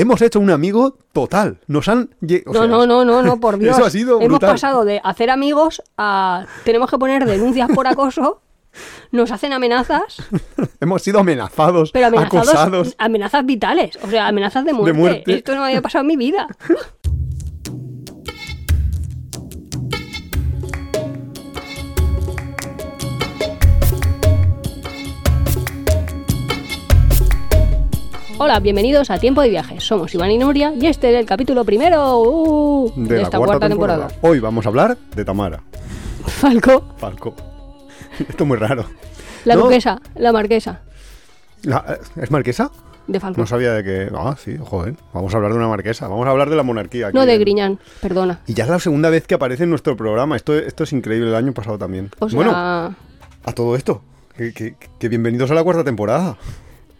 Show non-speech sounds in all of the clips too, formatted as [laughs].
hemos hecho un amigo total. Nos han... o no, sea, no, no, no, no, por [laughs] Dios. Eso ha sido Hemos brutal. pasado de hacer amigos a tenemos que poner denuncias por acoso, [laughs] nos hacen amenazas, [laughs] Hemos sido amenazados, pero amenazados, acosados. amenazas vitales, o sea, amenazas de muerte. muerte. Esto no me había pasado en mi vida. Hola, bienvenidos a Tiempo de Viajes. Somos Iván y Nuria y este es el capítulo primero uh, de, esta cuarta, temporada. Hoy vamos a hablar de Tamara Falco, Falco. Esto es muy raro. la No, duquesa, la marquesa la- ¿Es marquesa? de Falco. No sabía de que... Ah, sí, joder. Vamos a hablar de una marquesa. Vamos a hablar de la monarquía. No, aquí de en- Griñán, perdona. Y ya es la segunda vez que aparece en nuestro programa. Esto, esto es increíble. El año pasado también. O sea, Bueno, a todo esto. Que, que- que bienvenidos a la cuarta temporada.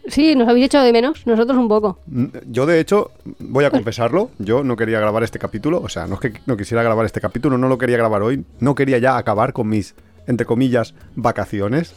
Sí, nos habéis echado de menos, nosotros un poco. Mm, Yo, de hecho, voy a confesarlo. Yo no quería grabar este capítulo. O sea, no es que no quisiera grabar este capítulo, no lo quería grabar hoy. No quería ya acabar con mis, entre comillas, vacaciones.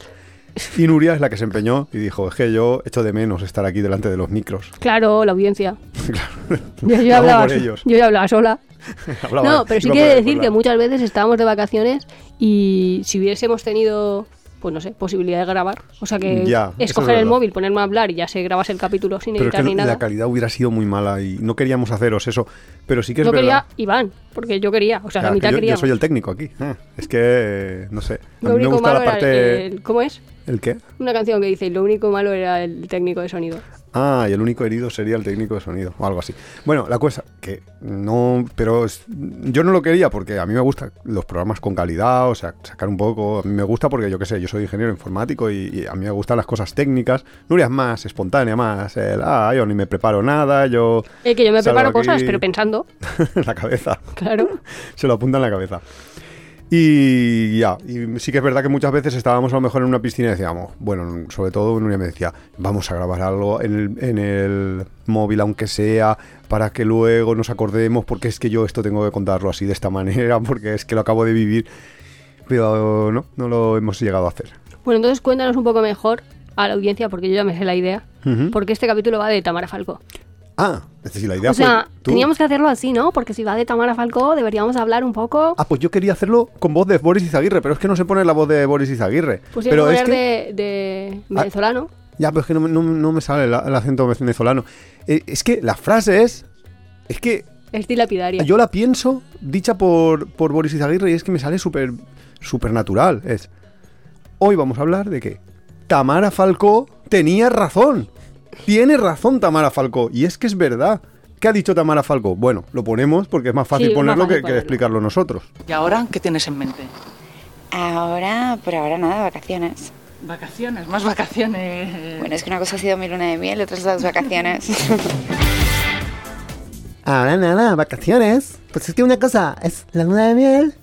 Y Nuria es la que se empeñó y dijo: Es que yo echo de menos estar aquí delante de los micros. Claro, la audiencia. [laughs] Claro. Yo, yo hablaba, ellos. ya hablaba sola. [laughs] Hablaba- no, pero sí quiere decir que muchas veces estábamos de vacaciones y si hubiésemos tenido, pues no sé, posibilidad de grabar, o sea que Ya, es escoger el móvil, ponerme a hablar y ya se grabas el capítulo sin Pero es editar que ni nada. la calidad hubiera sido muy mala y no queríamos haceros eso. Pero sí que es no verdad. quería Iván, porque yo quería, o sea, Claro, la que mitad yo, quería. yo soy el técnico aquí. Ah, es que, no sé. A Lo mí me único gusta malo la era parte. el- ¿Cómo es? ¿El qué? Una canción que dice, lo único malo era el técnico de sonido. Ah, y el único herido sería el técnico de sonido o algo así. Bueno, la cosa que no, pero es- yo no lo quería porque a mí me gustan los programas con calidad, o sea, sacar un poco. A mí me gusta porque yo qué sé, yo soy ingeniero informático y, y a mí me gustan las cosas técnicas. Nuria es más espontánea, más el, ah, yo ni me preparo nada, yo Eh, que yo me preparo aquí. cosas, pero pensando, en [laughs] la cabeza. claro. [laughs] se lo apunta en la cabeza. Y ya, y sí que es verdad que muchas veces estábamos a lo mejor en una piscina y decíamos, bueno, sobre todo Nuria me decía, vamos a grabar algo en el, en el móvil, aunque sea, para que luego nos acordemos, porque es que yo esto tengo que contarlo así de esta [laughs] manera, porque es que lo acabo de vivir. Pero no, no lo hemos llegado a hacer. Bueno, entonces cuéntanos un poco mejor a la audiencia, porque yo ya me sé la idea, porque este capítulo va de Tamara Falcó. Ah, es decir, la idea O sea, tú- teníamos que hacerlo así, ¿no? Porque si va de Tamara Falcó, deberíamos hablar un poco. Ah, pues yo quería hacerlo con voz de Boris Izaguirre, pero es que no se pone la voz de Boris Izaguirre. Pues pero poner es que... de, de venezolano. Ya, pero es que no, me- no- no me sale el, el acento venezolano. Eh, es que la frase es. Es que Es dilapidaria. yo la pienso dicha por, por Boris Izaguirre y es que me sale súper súper natural. Es. Hoy vamos a hablar de que Tamara Falcó tenía razón. Tiene razón Tamara Falcó. Y es que es verdad. ¿Qué ha dicho Tamara Falcó? Bueno, lo ponemos porque es más fácil Sí, es más ponerlo fácil que, que ponerlo. explicarlo nosotros. ¿Y ahora qué tienes en mente? Ahora, por ahora nada, vacaciones. Vacaciones, más vacaciones. Bueno, es que una cosa ha sido mi luna de miel y otras las vacaciones. [laughs] Ahora nada, vacaciones. Pues es que una cosa es la luna de miel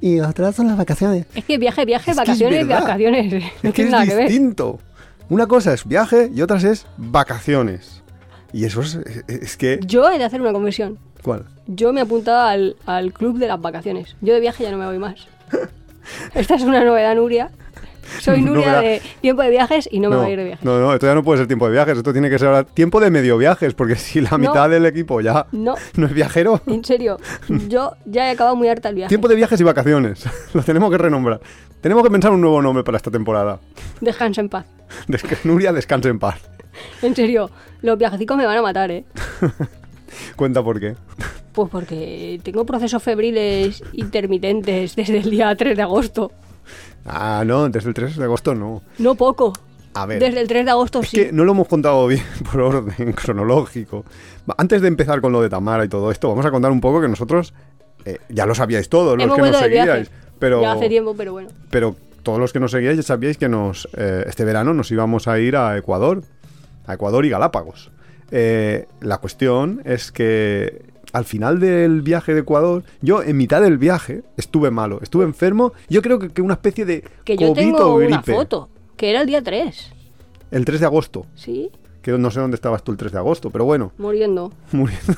y otras son las vacaciones. Es que viaje, viaje, Es que es vacaciones, vacaciones. No Es que tiene es nada que ver. Una cosa es viaje y otra es vacaciones. Y eso es, es que... Yo he de hacer una conversión. ¿Cuál? Yo me he apuntado al, al club de las vacaciones. Yo de viaje ya no me voy más. [laughs] Esta es una novedad, Nuria. Soy [laughs] Nuria de tiempo de viajes y no me voy a ir de viaje. no, no, esto ya no puede ser tiempo de viajes, esto tiene que ser ahora tiempo de medio viajes, porque si la mitad del equipo ya No, [laughs] no es viajero, en serio. Yo ya he acabado muy harta el viaje. tiempo de viajes y vacaciones, [laughs] lo tenemos que renombrar. Tenemos que pensar un nuevo nombre para esta temporada. Descansa en paz. Nuria, descanse en paz. En serio, los viajecicos me van a matar, ¿eh? Cuenta por qué. Pues porque tengo procesos febriles intermitentes desde el día 3 de agosto. Ah, no, desde el 3 de agosto no. No poco. A ver. Desde el 3 de agosto Es sí. que no lo hemos contado bien [laughs] por orden cronológico. Antes de empezar con lo de Tamara y todo esto, vamos a contar un poco que nosotros eh, ya lo sabíais todos, los Hemos que nos seguíais. Pero, Ya hace tiempo, pero bueno. pero todos los que nos seguíais ya sabíais que nos eh, este verano nos íbamos a ir a Ecuador, a Ecuador y Galápagos. Eh, la cuestión es que al final del viaje de Ecuador, yo en mitad del viaje estuve malo, estuve enfermo, yo creo que, que una especie de Que yo COVID tengo o una foto, que era el día 3. El 3 de agosto, ¿Sí? que no sé dónde estabas tú el 3 de agosto, pero bueno, Muriendo. [laughs] muriendo.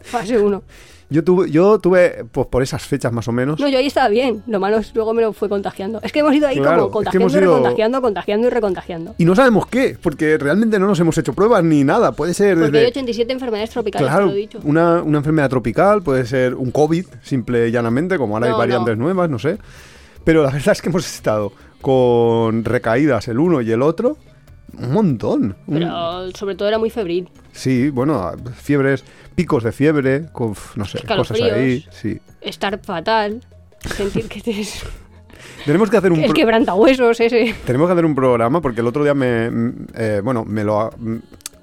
Fase 1. Yo tuve, yo tuve, pues por esas fechas más o menos. No, yo ahí estaba bien. Lo malo es luego me lo fue contagiando. Es que hemos ido ahí Claro, como es que contagiando hemos y ido- recontagiando, contagiando y recontagiando. Y no sabemos qué, porque realmente no nos hemos hecho pruebas ni nada. Puede ser Porque desde. hay 87 enfermedades tropicales, te Claro, lo he dicho. una, una enfermedad tropical, puede ser un COVID, simple y llanamente, como ahora No, hay variantes no. nuevas, no sé. Pero la [laughs] verdad es que hemos estado con recaídas el uno y el otro un montón. Un- Pero sobre todo era muy febril. Sí, bueno, fiebres, picos de fiebre, con, no sé, cosas ahí. Sí. Estar fatal. Sentir que tienes [laughs] Tenemos que hacer un el quebrantahuesos ese. tenemos que hacer un programa porque el otro día me, eh, bueno, me lo,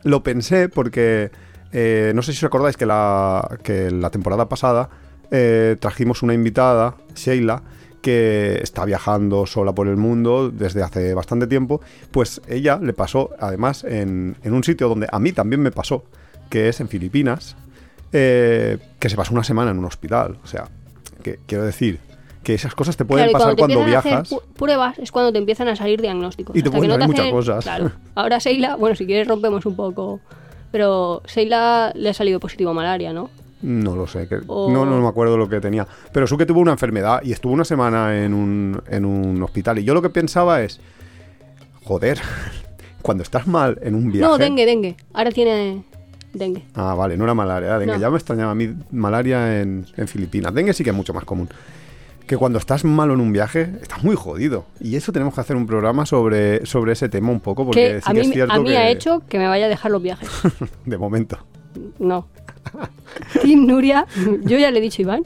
lo pensé porque eh, no sé si os acordáis que la, que la temporada pasada eh, trajimos una invitada, Sheila, que está viajando sola por el mundo desde hace bastante tiempo, pues ella le pasó, además, en, en un sitio donde a mí también me pasó, que es en Filipinas, eh, que se pasó una semana en un hospital. O sea, que quiero decir que esas cosas te pueden Claro, pasar cuando a viajas. pu- pruebas es cuando te empiezan a salir diagnósticos. Y te pueden no salir hacen- muchas cosas. Claro. Ahora Seila, bueno, si quieres rompemos un poco. Pero Seila le ha salido positivo a malaria, ¿no? No lo sé, que- O- no, no me acuerdo lo que tenía. Pero su que tuvo una enfermedad y estuvo una semana en un, en un hospital. Y yo lo que pensaba es, joder, [laughs] cuando estás mal en un viaje... No, dengue, dengue. Ahora tiene dengue. Ah, vale, no era malaria, dengue. No. Ya me extrañaba a mí malaria en, en Filipinas. Dengue sí que es mucho más común. Que cuando estás malo en un viaje, estás muy jodido. Y eso tenemos que hacer un programa sobre, sobre ese tema un poco, porque Que sí a que mí, es cierto a mí que... ha hecho que me vaya a dejar los viajes. [laughs] De momento. No. [laughs] Team Nuria, yo ya le he dicho a Iván.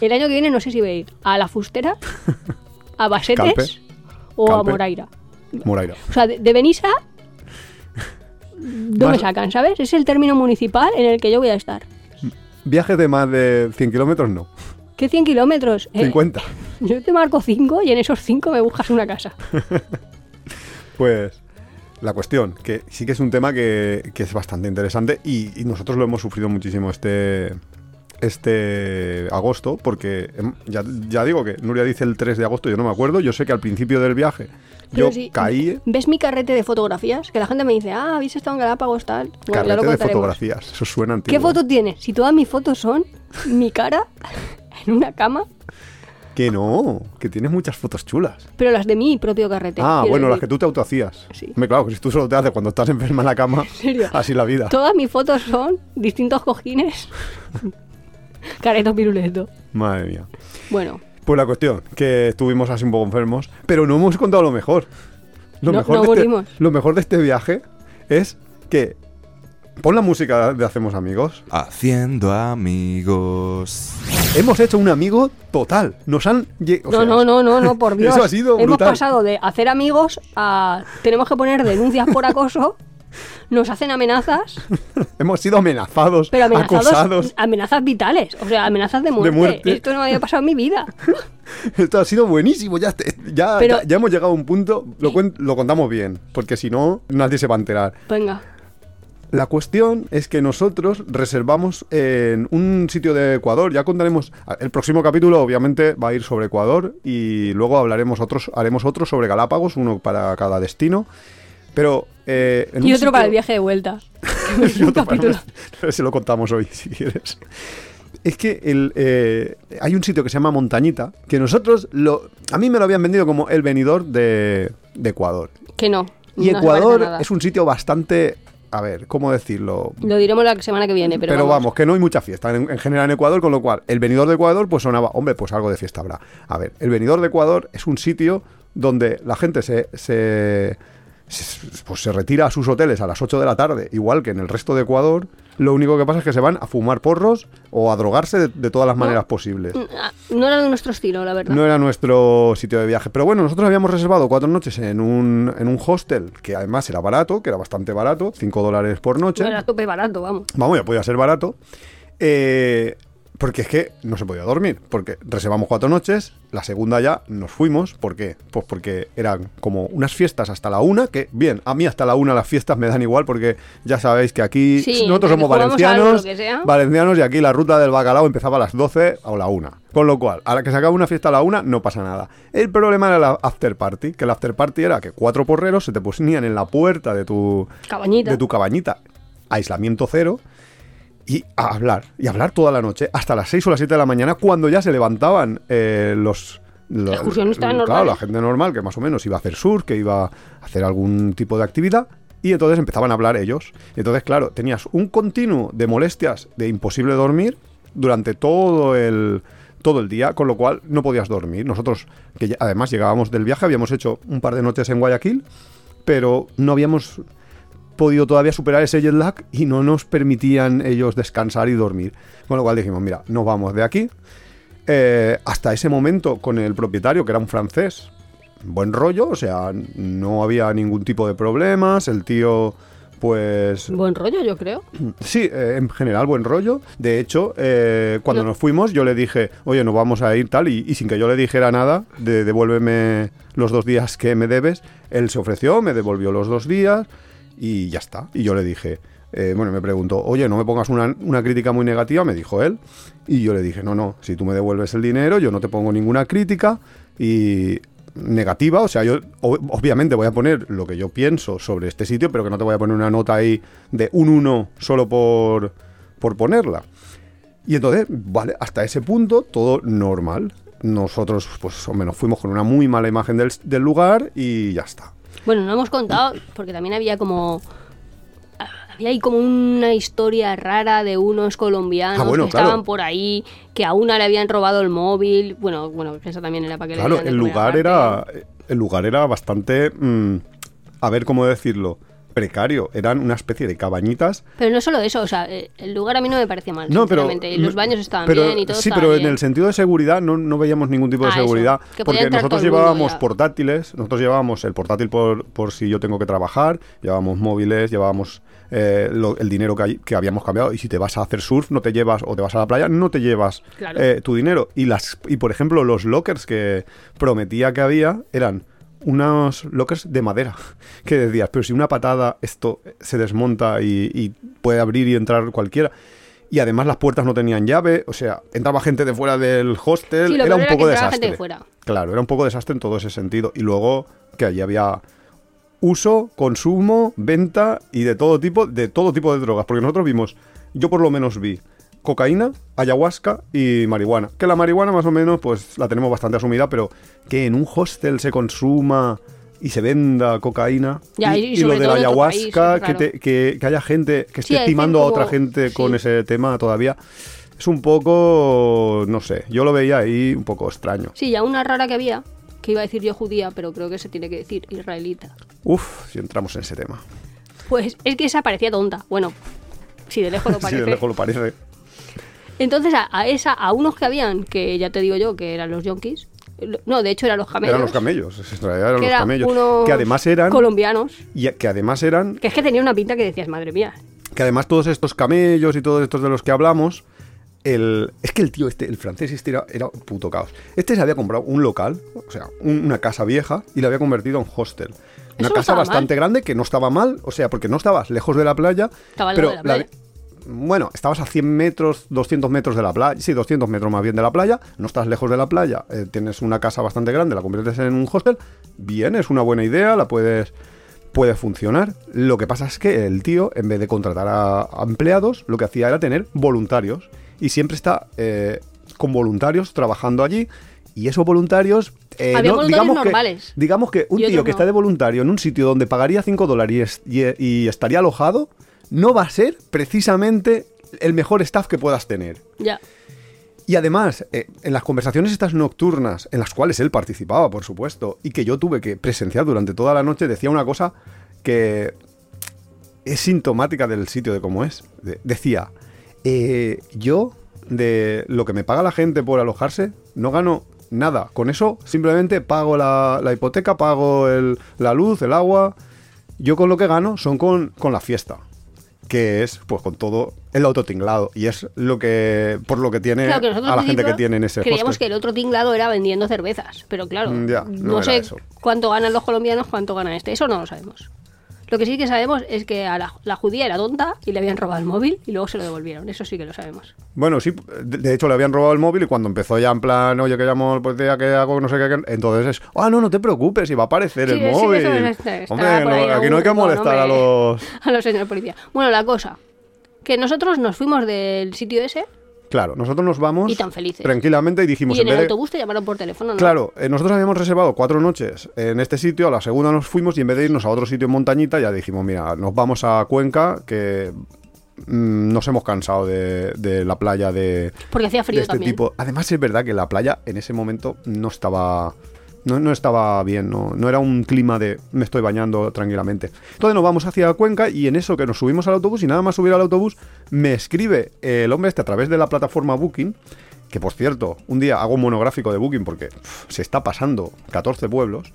El año que viene no sé si voy a ir a La Fustera, a Basetes o a. Moraira. Moraira. O sea, de, de Benissa no me sacan, ¿sabes? Es el término municipal en el que yo voy a estar. Viajes de más de 100 kilómetros, no. ¿Qué 100 kilómetros? Eh, 50. [laughs] yo te marco 5 y en esos 5 me buscas una casa. [laughs] Pues la cuestión, que sí que es un tema que, que es bastante interesante y, y nosotros lo hemos sufrido muchísimo este este agosto, porque em, ya, ya digo que Nuria dice el 3 de agosto, yo no me acuerdo, yo sé que al principio del viaje Pero yo caí, ¿Ves mi carrete de fotografías? Que la gente me dice, ah, habéis estado en Galápagos, tal. Bueno, carrete de fotografías, eso suena antiguo. ¿Qué foto tienes? Si todas mis fotos son mi cara [laughs] en una cama, Que no, que tienes muchas fotos chulas. pero las de mi propio carrete. Ah, bueno, las que tú te autohacías. Sí. Hombre, claro, que si tú solo te haces cuando estás enferma en la cama, [laughs] serio? así la vida. Todas mis fotos son distintos cojines. [laughs] Careto piruleto. Madre mía. Bueno, Pues la cuestión, que estuvimos así un poco enfermos, pero no hemos contado lo mejor. Lo, No- mejor, no de este, lo mejor de este viaje es que... Pon la música de Hacemos Amigos. Haciendo amigos. Hemos hecho un amigo total. Nos han... o no, sea, no, no, no, no, por [laughs] Dios. Eso ha sido Hemos brutal. pasado de hacer amigos a tenemos que poner denuncias por acoso. Nos hacen amenazas, [laughs] Hemos sido amenazados, pero amenazados, acosados. amenazas vitales, o sea, amenazas de muerte. muerte. Esto no me había pasado en mi vida. [laughs] Esto ha sido buenísimo. Ya, ya, Pero- ya, ya hemos llegado a un punto... Lo, cuen- lo contamos bien, porque si no, nadie se va a enterar. Venga, La cuestión es que nosotros reservamos en un sitio de Ecuador. Ya contaremos. El próximo capítulo, obviamente, va a ir sobre Ecuador y luego hablaremos otros, haremos otro sobre Galápagos, uno para cada destino. Pero. eh, en y otro para el viaje de vuelta. [laughs] [laughs] y otro para- capítulo. Se [laughs] lo contamos hoy, si quieres. Es que el, eh, hay un sitio que se llama Montañita, que nosotros lo. A mí me lo habían vendido como el venidor de, de Ecuador. Que no. Y no a Ecuador es un sitio bastante. A ver, ¿cómo decirlo? Lo diremos la semana que viene, pero, Pero, vamos. que no hay mucha fiesta en, en general en Ecuador, con lo cual el venidor de Ecuador pues sonaba, hombre, pues algo de fiesta habrá. A ver, el venidor de Ecuador es un sitio donde la gente se, se, se- pues se retira a sus hoteles a las 8 de la tarde, igual que en el resto de Ecuador. Lo único que pasa es que se van a fumar porros o a drogarse de, de todas las maneras posibles. Mm, ah, No era de nuestro estilo, la verdad. No era nuestro sitio de viaje. Pero bueno, nosotros habíamos reservado cuatro noches en un, en un hostel que además era barato, que era bastante barato, 5 dólares por noche. Era tope barato, vamos. Vamos, ya podía ser barato. Eh, porque es que no se podía dormir. Porque reservamos cuatro noches, la segunda ya nos fuimos. ¿Por qué? Pues porque eran como unas fiestas hasta la una. Que bien, a mí hasta la una las fiestas me dan igual porque ya sabéis que aquí Sí, nosotros somos algo, valencianos. Valencianos y aquí la ruta del bacalao empezaba a las 12 o la una. Con lo cual, a la que se acaba una fiesta a la una, no pasa nada. El problema era la after party, que el after party era que cuatro porreros se te ponían en la puerta de tu, Cabañita. de tu cabañita, aislamiento cero, y a hablar, y hablar toda la noche, hasta las 6 o las 7 de la mañana, cuando ya se levantaban eh, los... excursionistas Claro, normales. la gente normal, que más o menos iba a hacer surf, que iba a hacer algún tipo de actividad, y entonces empezaban a hablar ellos. Entonces, claro, tenías un continuo de molestias, de imposible dormir, durante todo el, todo el día, con lo cual no podías dormir. Nosotros, que ya- además llegábamos del viaje, habíamos hecho un par de noches en Guayaquil, pero no habíamos podido todavía superar ese jet lag y no nos permitían ellos descansar y dormir. Con lo cual dijimos, mira, nos vamos de aquí. Eh, hasta ese momento con el propietario, que era un francés, buen rollo, o sea, no había ningún tipo de problemas, el tío pues Buen rollo, yo creo. [clears throat] Sí, eh, en general buen rollo. De hecho, eh, cuando No. nos fuimos yo le dije, oye, nos vamos a ir tal, y, y sin que yo le dijera nada, de devuélveme los dos días que me debes, él se ofreció, me devolvió los dos días y ya está. Y yo le dije, eh, bueno, me preguntó, oye, no me pongas una, una crítica muy negativa, me dijo él. Y yo le dije, no, no, si tú me devuelves el dinero, yo no te pongo ninguna crítica y negativa, o sea, yo o- obviamente voy a poner lo que yo pienso sobre este sitio, pero que no te voy a poner una nota ahí de un 1 solo por, por ponerla. Y entonces, vale, hasta ese punto todo normal. Nosotros, pues, hombre, nos fuimos con una muy mala imagen del, del lugar y ya está. Bueno, no hemos contado, porque también había como. Había ahí como una historia rara de unos colombianos Ah, bueno, que estaban claro. por ahí, que a una le habían robado el móvil. Bueno, bueno, eso también era para que Claro, el lugar era. El lugar era bastante. mm, a ver cómo decirlo. Precario. Eran una especie de cabañitas Pero no solo eso, o sea, eh, el lugar a mí no me parecía mal. No, pero. y los baños estaban pero- bien y todo Sí, pero en el sentido de seguridad no, no veíamos ningún tipo de Ah, seguridad. porque nosotros mundo, llevábamos portátiles, nosotros llevábamos el portátil por, por si yo tengo que trabajar, llevábamos móviles, llevábamos eh, lo- el dinero que, hay- que habíamos cambiado. Y si te vas a hacer surf, no te llevas, o te vas a la playa, no te llevas Claro. eh, tu dinero. Y, las, y por ejemplo, los lockers que prometía que había eran unos lockers de madera [laughs] que decías, pero si una patada esto se desmonta y, y puede abrir y entrar cualquiera. Y además las puertas no tenían llave, o sea, entraba gente de fuera del hostel, Sí, era un era poco entraba desastre. gente de fuera. Claro, era un poco desastre en todo ese sentido. Y luego que allí había uso, consumo, venta y de todo tipo, de todo tipo de drogas. Porque nosotros vimos, yo por lo menos vi cocaína, ayahuasca y marihuana. Que la marihuana más o menos pues la tenemos bastante asumida, pero que en un hostel se consuma y se venda cocaína Ya, y, y y lo de la ayahuasca, país, que, te- que- que haya gente que esté timando a otra gente con ese tema todavía. Es un poco, no sé, yo lo veía ahí un poco extraño. Sí, ya una rara que había, que iba a decir yo judía, pero creo que se tiene que decir israelita. Uf, si entramos en ese tema. Pues es que esa parecía tonta. Bueno, si de lejos lo [laughs] Si de lejos lo parece. Entonces a, a esa, a unos que habían, que ya te digo yo, que eran los yonkis. No, de hecho eran los camellos. Eran los camellos, en realidad eran que los camellos. Que además eran. colombianos. Y que además eran. Que es que tenía una pinta que decías, madre mía. Que además todos estos camellos y todos estos de los que hablamos. El, es que el tío este, el francés este era, era un puto caos. Este se había comprado un local, o sea, un- una casa vieja, y la había convertido en hostel. Una casa bastante mal. grande que no estaba mal, o sea, porque no estabas lejos de la playa. Estaba pero la playa. Bueno, estabas a 100 metros, 200 metros de la playa, sí, 200 metros más bien de la playa, no estás lejos de la playa, eh, tienes una casa bastante grande, la conviertes en un hostel, bien, es una buena idea, la puedes, puede funcionar. Lo que pasa es que el tío, en vez de contratar a, empleados, lo que hacía era tener voluntarios, y siempre está eh, con voluntarios trabajando allí, y esos voluntarios... eh, Había no, voluntarios digamos, que, normales. digamos que un tío que no. está de voluntario en un sitio donde pagaría 5 dólares y estaría alojado, no va a ser precisamente el mejor staff que puedas tener. Ya. Y además, eh, en las conversaciones estas nocturnas, en las cuales él participaba, por supuesto, y que yo tuve que presenciar durante toda la noche, decía una cosa que es sintomática del sitio de cómo es. De- decía, eh, yo, de lo que me paga la gente por alojarse, no gano nada. Con eso simplemente pago la, la hipoteca, pago el- la luz, el agua. Yo con lo que gano son con, con la fiesta. Que es, pues, con todo el autotinglado. Y es lo que, por lo que tiene Claro, que nosotros a la gente que tiene en ese Creíamos hostel. que el otro tinglado era vendiendo cervezas. Pero claro, Mm, ya, no, sé eso. cuánto ganan los colombianos, cuánto gana este. Eso no lo sabemos. Lo que sí que sabemos es que a la, la judía era tonta y le habían robado el móvil y luego se lo devolvieron. Eso sí que lo sabemos. Bueno, sí, de, de hecho le habían robado el móvil y cuando empezó ya en plan, oye, que llamo al policía, que hago no sé qué, que-", entonces es, ah, no, no te preocupes, y va a aparecer Sí, el sí, móvil. es- Hombre, no, aquí no hay que molestar a los... [laughs] A los señores policía. Bueno, la cosa. Que nosotros nos fuimos del sitio ese Claro, nosotros nos vamos Y tan felices. tranquilamente y dijimos y en el vez de- autobús te llamaron por teléfono, ¿no? Claro, eh, nosotros habíamos reservado cuatro noches en este sitio, a la segunda nos fuimos y en vez de irnos a otro sitio en montañita ya dijimos, mira, nos vamos a Cuenca, que mm, nos hemos cansado de, de la playa de, Porque hacía frío de este también. tipo. Además es verdad que la playa en ese momento no estaba... No, no estaba bien, no, no era un clima de me estoy bañando tranquilamente. Entonces nos vamos hacia Cuenca y en eso que nos subimos al autobús y nada más subir al autobús me escribe el hombre este a través de la plataforma Booking, que por cierto, un día hago un monográfico de Booking porque se está pasando 14 pueblos.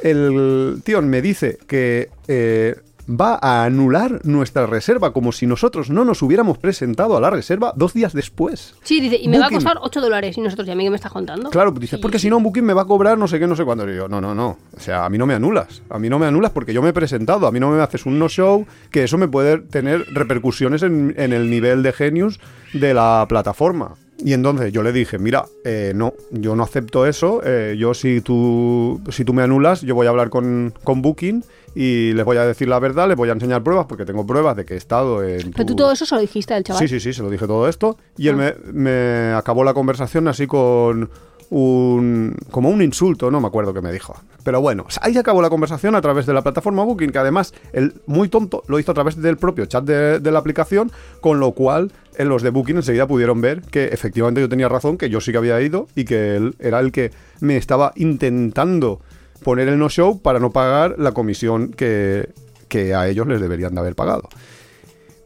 El tío me dice que eh, va a anular nuestra reserva como si nosotros no nos hubiéramos presentado a la reserva dos días después. Sí, dice, y me va a costar 8 dólares. Y nosotros, ¿y a mí qué me estás contando? Claro, dices, Sí, porque sí. si no, Booking me va a cobrar no sé qué, no sé cuándo. Y yo, no, no, no. O sea, a mí no me anulas. A mí no me anulas porque yo me he presentado. A mí no me haces un no-show que eso me puede tener repercusiones en, en el nivel de genius de la plataforma. Y entonces yo le dije, mira, eh, no, yo no acepto eso. eh, yo si tú, si tú me anulas, yo voy a hablar con, con Booking y les voy a decir la verdad, les voy a enseñar pruebas porque tengo pruebas de que he estado en... Pero tú todo eso se lo dijiste al chaval. Sí, sí, sí, se lo dije todo esto. Y él Ah. me, me acabó la conversación así con un. como un insulto, no me acuerdo qué me dijo. Pero bueno, ahí acabó la conversación a través de la plataforma Booking, que además, el muy tonto lo hizo a través del propio chat de, la aplicación, con lo cual los de Booking enseguida pudieron ver que efectivamente yo tenía razón, que yo sí que había ido y que él era el que me estaba intentando poner el no-show para no pagar la comisión que, que a ellos les deberían de haber pagado.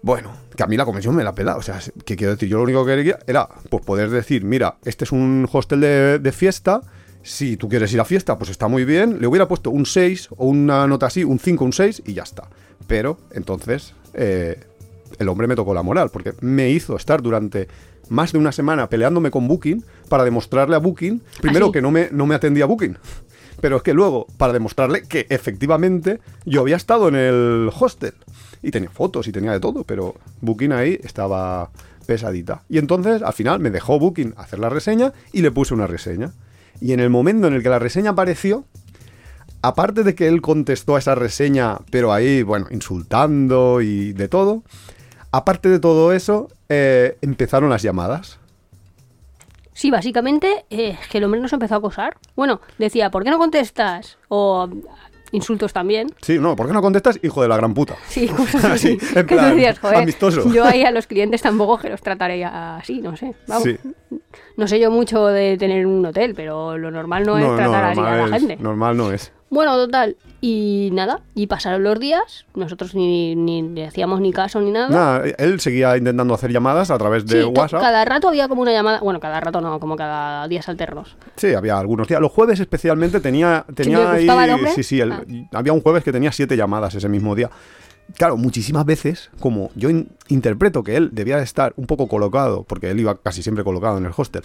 Bueno, que a mí la comisión me la pela. O sea, que quiero decir, yo lo único que quería era pues poder decir, mira, este es un hostel de, de fiesta. Si tú quieres ir a fiesta, pues está muy bien. Le hubiera puesto un 6 o una nota así, un 5, un 6 y ya está. Pero entonces eh, el hombre me tocó la moral porque me hizo estar durante más de una semana peleándome con Booking para demostrarle a Booking, primero sí? que no me, no me atendía Booking. Pero es que luego, para demostrarle que efectivamente yo había estado en el hostel. Y tenía fotos y tenía de todo, pero Booking ahí estaba pesadita. Y entonces, al final, me dejó Booking hacer la reseña y le puse una reseña. Y en el momento en el que la reseña apareció, aparte de que él contestó a esa reseña, pero ahí, bueno, insultando y de todo, aparte de todo eso, eh, empezaron las llamadas. Sí, básicamente eh, que el hombre nos empezó a acosar. Bueno, decía, ¿por qué no contestas? O insultos también. Sí, no, ¿por qué no contestas, hijo de la gran puta? Sí, [laughs] cosas así. Así, en [laughs] plan, decías, joder, amistoso. yo ahí a los clientes tampoco que los trataría así, no sé. Vamos. Sí. No sé yo mucho de tener un hotel, pero lo normal no, es tratar así a la es- gente. Normal no es. Bueno, total. Y nada, y pasaron los días, nosotros ni, ni le hacíamos ni caso ni nada. Nada, él seguía intentando hacer llamadas a través de Sí, WhatsApp. cada rato había como una llamada, bueno, cada rato no, como cada días alternos. Sí, había algunos días. Los jueves especialmente tenía, tenía ahí. el? Sí, sí, el- Ah. había un jueves que tenía siete llamadas ese mismo día. Claro, muchísimas veces, como yo in- interpreto que él debía de estar un poco colocado, porque él iba casi siempre colocado en el hostel.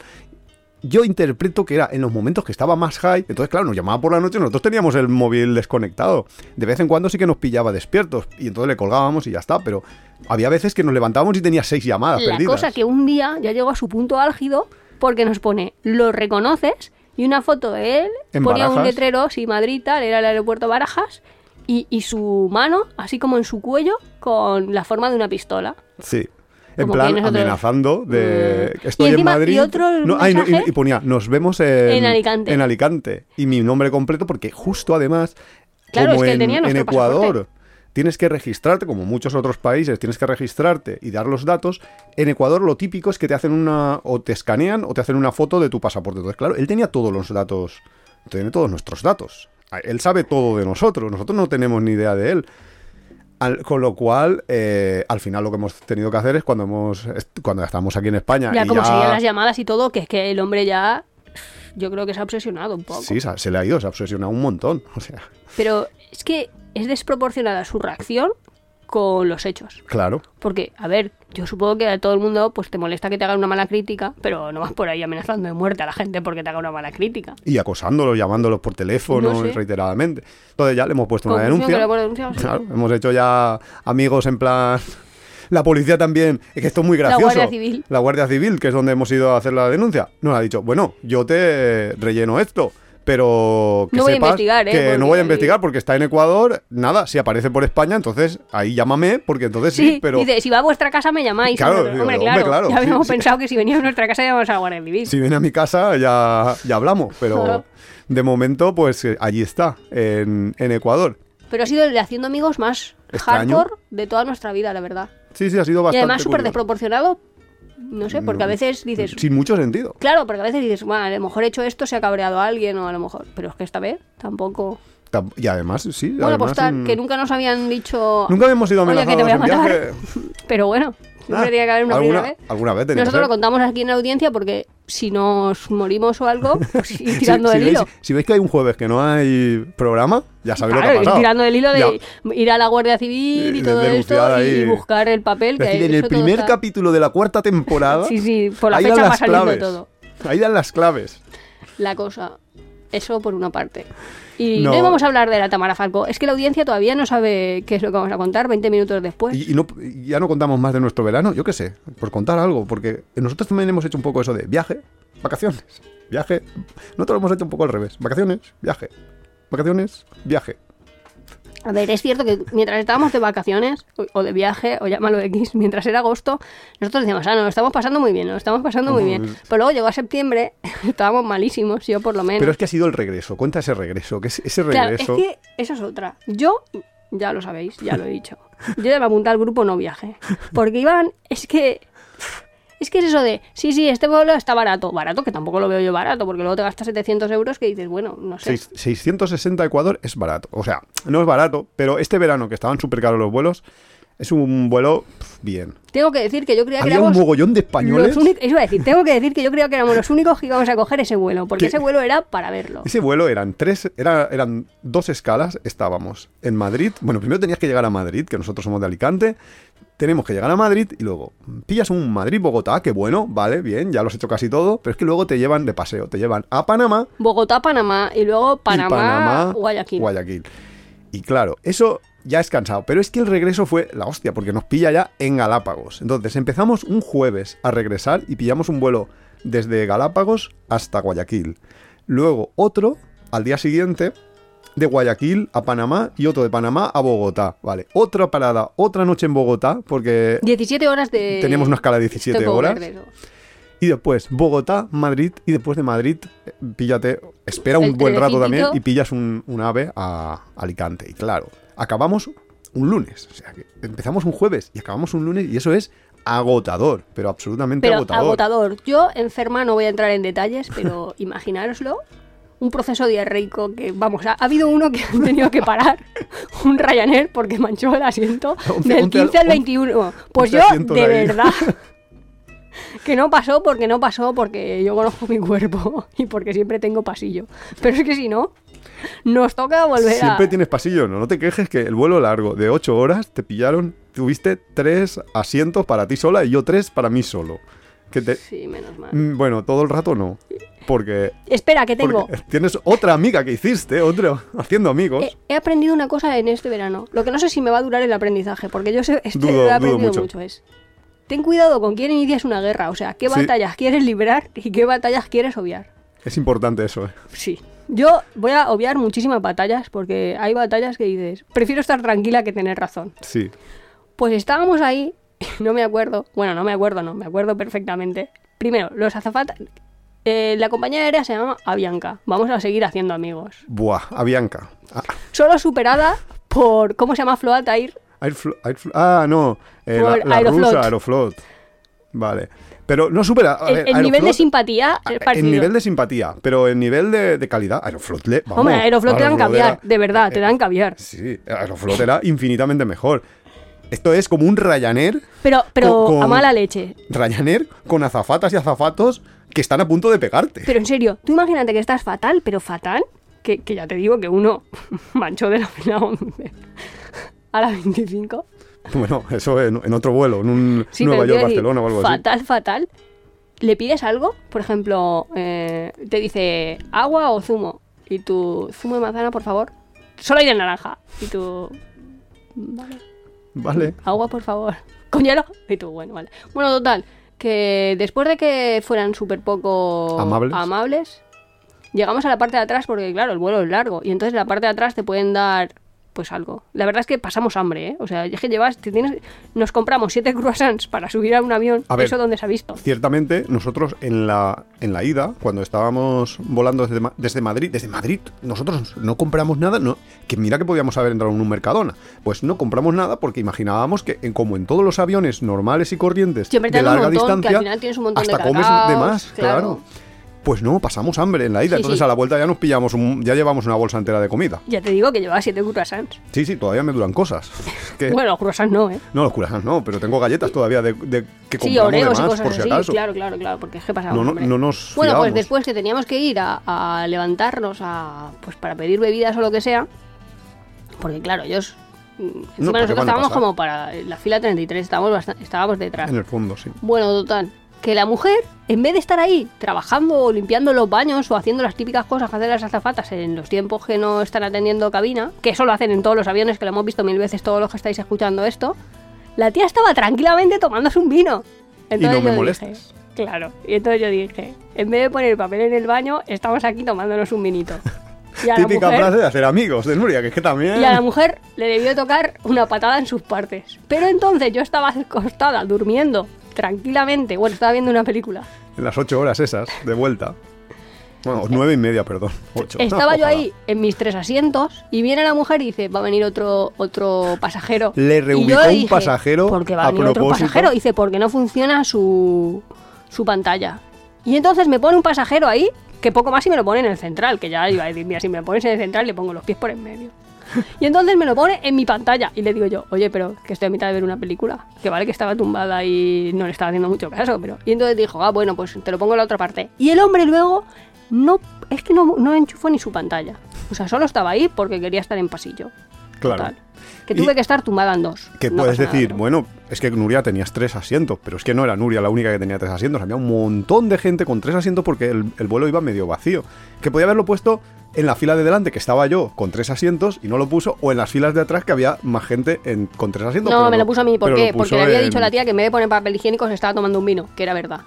Yo interpreto que era en los momentos que estaba más high, entonces claro, nos llamaba por la noche, nosotros teníamos el móvil desconectado. De vez en cuando sí que nos pillaba despiertos y entonces le colgábamos y ya está, pero había veces que nos levantábamos y tenía seis llamadas La perdidas. cosa que un día ya llegó a su punto álgido porque nos pone, lo reconoces, y una foto de él, En ponía un letrero, sí, Madrid, tal, era el aeropuerto Barajas, y, y su mano, así como en su cuello, con la forma de una pistola. Sí. En plan, amenazando de Mm. estoy Y encima- en Madrid. y otro No, ay, no, y- ponía, nos vemos en, En Alicante. en Alicante. Y mi nombre completo, porque justo además, Claro, como es que en, en Ecuador, pasaporte. tienes que registrarte, como muchos otros países, tienes que registrarte y dar los datos. En Ecuador lo típico es que te hacen una, o te escanean o te hacen una foto de tu pasaporte. Entonces, claro, él tenía todos los datos, tiene todos nuestros datos. Él sabe todo de nosotros, nosotros no tenemos ni idea de él. Al- con lo cual, eh, al final lo que hemos tenido que hacer es cuando hemos cuando estamos aquí en España Ya y como ya- seguían las llamadas y todo, que es que el hombre ya, yo creo que se ha obsesionado un poco. sí, se, se le ha ido, se ha obsesionado un montón. [laughs] O sea, Pero es que es desproporcionada su reacción con los hechos. claro. Porque, a ver, yo supongo que a todo el mundo pues te molesta que te hagan una mala crítica, pero no vas por ahí amenazando de muerte a la gente porque te haga una mala crítica. Y acosándolos, llamándolos por teléfono No sé. reiteradamente. Entonces ya le hemos puesto una denuncia. sí. Claro, hemos hecho ya amigos en plan. [laughs] La policía también, es que esto es muy La gracioso. Guardia Civil. La Guardia Civil, que es donde hemos ido a hacer la denuncia, nos ha dicho, bueno, yo te relleno esto, Pero que No voy a investigar, ¿eh? que Porque- no voy a investigar porque está en Ecuador. Nada, si aparece por España, entonces ahí llámame, porque entonces sí, Sí, pero dice, si va a vuestra casa me llamáis. Claro, digo, hombre, hombre, claro, Ya habíamos sí. pensado que si venía a nuestra casa íbamos a Guardia Civil. si viene a mi casa ya, ya hablamos. Pero de momento, pues eh, allí está, en, en Ecuador. Pero ha sido el de haciendo amigos más Extraño. hardcore de toda nuestra vida, la verdad. Sí, sí, ha sido Y bastante. además súper desproporcionado. No sé, porque a veces dices. Sin mucho sentido. Claro, porque a veces dices, bueno, a lo mejor he hecho esto, se ha cabreado a alguien, o a lo mejor. Pero es que esta vez tampoco. Tam- Y además, sí. Bueno, además, pues en- que nunca nos habían dicho. Nunca habíamos sido Oye, que amenazados te voy a matar. viaje. [laughs] Pero bueno, siempre Ah, tiene que haber una alguna, primera vez. Alguna vez tenía que Nosotros lo ser. contamos aquí en la audiencia porque si nos morimos o algo, [laughs] pues ir Si- tirando si, del veis, hilo. si veis que hay un jueves que no hay programa, ya sabéis Claro, lo que ha ir pasado. tirando del hilo de Ya. ir a la Guardia Civil y Y todo esto denunciar y, ahí. buscar el papel. Que decir, en el primer está- capítulo de la cuarta temporada, [laughs] Sí, sí, por la ahí dan fecha va saliendo claves. todo. Ahí dan las claves. La cosa. Eso por una parte. Y No. no. íbamos a hablar de la Tamara Falco. Es que la audiencia todavía no sabe qué es lo que vamos a contar 20 minutos después. Y, y no, ya no contamos más de nuestro verano, yo qué sé, por contar algo, porque nosotros también hemos hecho un poco eso de viaje, vacaciones, viaje. Nosotros hemos hecho un poco al revés, vacaciones, viaje, vacaciones, viaje. A ver, es cierto que mientras estábamos de vacaciones, o- de viaje, o llámalo X, [laughs] mientras era agosto, nosotros decíamos, ah, no, lo estamos pasando muy bien, lo estamos pasando muy bien. Pero luego llegó a septiembre, [laughs] estábamos malísimos, yo por lo menos. Pero es que ha sido el regreso, cuenta ese regreso, que es ese Claro, es regreso. que eso es otra. Yo, ya lo sabéis, ya lo he dicho. [laughs] Yo me apunté al grupo no viaje. Porque iban, es que. Es que es eso de, sí, sí, este vuelo está barato. Barato, que tampoco lo veo yo barato, porque luego te gastas 700 euros que dices, bueno, no sé. Seis- 660 Ecuador es barato. O sea, no es barato, pero este verano que estaban súper caros los vuelos, es un vuelo bien. Tengo que decir que yo creía que Había un éramos. mogollón de españoles. Los eso iba a decir, tengo que decir que yo creía que éramos los únicos que íbamos a coger ese vuelo, porque ¿Qué? ese vuelo era para verlo. Ese vuelo eran tres, era, eran dos escalas, estábamos en Madrid. Bueno, primero tenías que llegar a Madrid, que nosotros somos de Alicante. Tenemos que llegar a Madrid y luego pillas un Madrid-Bogotá, que bueno, vale, bien, ya lo has hecho casi todo, pero es que luego te llevan de paseo, te llevan a Panamá Bogotá, Panamá, y luego Panamá, y Panamá, Guayaquil. Guayaquil. Y claro, eso ya es cansado, pero es que el regreso fue la hostia, porque nos pilla ya en Galápagos. Entonces empezamos un jueves a regresar y pillamos un vuelo desde Galápagos hasta Guayaquil. Luego otro al día siguiente de Guayaquil a Panamá y otro de Panamá a Bogotá. Vale, otra parada, otra noche en Bogotá, porque 17 horas de. teníamos una escala de 17 Estoy con horas. verde. Y después Bogotá, Madrid y después de Madrid, eh, píllate, espera un El buen rato también y pillas un, un ave a Alicante. Y claro, acabamos un lunes. O sea, que empezamos un jueves y acabamos un lunes y eso es agotador, pero absolutamente Pero agotador. agotador. Yo, enferma, no voy a entrar en detalles, pero [laughs] imaginároslo. Un proceso diarreico que, vamos, ha, ha habido uno que [laughs] han tenido que parar, [laughs] un Ryanair, porque manchó el asiento [laughs] del once- 15 al once- 21. Pues yo, de verdad, que no pasó porque no pasó, porque yo conozco mi cuerpo y porque siempre tengo pasillo. Pero es que si no, nos toca volver Siempre a... tienes pasillo, ¿no? No te quejes que el vuelo largo de 8 horas te pillaron, tuviste tres asientos para ti sola y yo tres para mí solo. Que te... Sí, menos mal. Mm, Bueno, todo el rato no. Porque, Espera, que tengo... tienes otra amiga que hiciste, otro, [laughs] haciendo amigos. He, he aprendido una cosa en este verano. Lo que no sé si me va a durar el aprendizaje, porque yo sé, este Dudo- he dudo aprendido mucho. mucho. Es ten cuidado con quién inicias una guerra. O sea, qué Sí. batallas quieres librar y qué batallas quieres obviar. Es importante eso, ¿eh? Sí. Yo voy a obviar muchísimas batallas porque hay batallas que dices, prefiero estar tranquila que tener razón. Sí. Pues estábamos ahí, [laughs] no me acuerdo, bueno, no me acuerdo, no, me acuerdo perfectamente. Primero, los azafatas, eh, la compañía aérea se llama Avianca. Vamos a seguir haciendo amigos. Buah, Avianca. Ah, Solo superada por, ¿cómo se llama? Float Air. Airflo- Airflo- ah, no. eh, la, Aeroflot. rusa, Aeroflot. Vale. Pero no supera. a El, ver, el nivel de simpatía ah, En parecido. nivel de simpatía, pero en nivel de, de calidad, Aeroflot le. Vamos, Hombre, Aeroflot te dan caviar, de verdad, te eh, dan caviar. Sí, Aeroflot era infinitamente mejor. Esto es como un Ryanair. Pero, pero con- a mala leche. Ryanair con azafatas y azafatos que están a punto de pegarte. Pero en serio, tú imagínate que estás fatal, pero fatal, que, que ya te digo que uno [laughs] manchó de la fila [laughs] 11 a la 25. Bueno, eso en, en otro vuelo, en un Sí, Nueva York, Barcelona o algo así. fatal, fatal. Le pides algo, por ejemplo, eh, te dice agua o zumo. Y tú, zumo de manzana, por favor. Solo hay de naranja. Y tú, vale. Vale. Agua, por favor. [laughs] ¿Con hielo? Y tú, bueno, vale. Bueno, total, que después de que fueran súper poco Amables. amables, llegamos a la parte de atrás porque, claro, el vuelo es largo. Y entonces en la parte de atrás te pueden dar, pues algo. La verdad es que pasamos hambre, ¿eh? O sea, es que llevas, te tienes, nos compramos siete [laughs] croissants para subir a un avión. A ver. ¿Eso dónde se ha visto? Ciertamente, nosotros en la, en la ida, cuando estábamos volando desde, desde Madrid, desde Madrid, nosotros no compramos nada, no, que mira que podíamos haber entrado en un Mercadona. Pues no compramos nada porque imaginábamos que, en, como en todos los aviones normales y corrientes Siempre de larga montón, que al distancia, final tienes un montón de hasta comes de más, claro. claro. Pues no, pasamos hambre en la ida, Sí, entonces sí. a la vuelta ya nos pillamos, un- ya llevamos una bolsa entera de comida. Ya te digo que llevaba siete croissants. Sí, sí, todavía me duran cosas. Que- Bueno, los croissants no, ¿eh? No, los curas no, pero tengo galletas todavía de, de- que Sí, compramos de oreos y más, cosas por si así. acaso. Claro, claro, claro, porque es que pasaba No, no, no nos Bueno, pues después que teníamos que ir a, a levantarnos a, pues para pedir bebidas o lo que sea, porque claro, ellos... Encima porque nosotros estábamos como para la fila 33, estábamos, bastan- estábamos detrás. En el fondo, sí. Bueno, total. Que la mujer, en vez de estar ahí trabajando o limpiando los baños o haciendo las típicas cosas que hacen las azafatas en los tiempos que no están atendiendo cabina, que eso lo hacen en todos los aviones, que lo hemos visto mil veces todos los que estáis escuchando esto, la tía estaba tranquilamente tomándose un vino. no me molestes. dije, claro. Y entonces yo dije, en vez de poner papel en el baño, estamos aquí tomándonos un vinito. Y a Típica mujer- frase de hacer amigos de Nuria, que es que también... y a la mujer le debió tocar una patada en sus partes. Pero entonces yo estaba acostada, durmiendo, tranquilamente. Bueno, estaba viendo una película. En las ocho horas esas, de vuelta. Bueno, nueve y media, perdón. Ocho. Estaba yo ahí en mis tres asientos y viene la mujer y dice, va a venir otro, otro pasajero. Le Y yo reubicó un dije, pasajero ¿Por qué va a venir otro pasajero? Dice, porque no funciona su, su pantalla. Y entonces me pone un pasajero ahí, que poco más y me lo pone en el central, que ya iba a decir, mira, si me lo pones en el central le pongo los pies por en medio. [laughs] Y entonces me lo pone en mi pantalla y le digo yo, oye, pero que estoy a mitad de ver una película, que vale que estaba tumbada y no le estaba haciendo mucho caso, pero... Y entonces dijo, ah, bueno, pues te lo pongo en la otra parte. Y el hombre luego no, es que no, no enchufó ni su pantalla. O sea, solo estaba ahí porque quería estar en pasillo. Claro. Total. Que tuve Y- que estar tumbada en dos. Que No puedes nada, decir, bueno, es que Nuria tenías tres asientos, pero es que no era Nuria la única que tenía tres asientos, había un montón de gente con tres asientos porque el, el vuelo iba medio vacío. Que podía haberlo puesto en la fila de delante, que estaba yo con tres asientos y no lo puso, o en las filas de atrás que había más gente en- con tres asientos. No, me lo puso a mí. ¿Por qué? Porque le había en- dicho la tía que en vez de poner papel higiénico se estaba tomando un vino, que era verdad.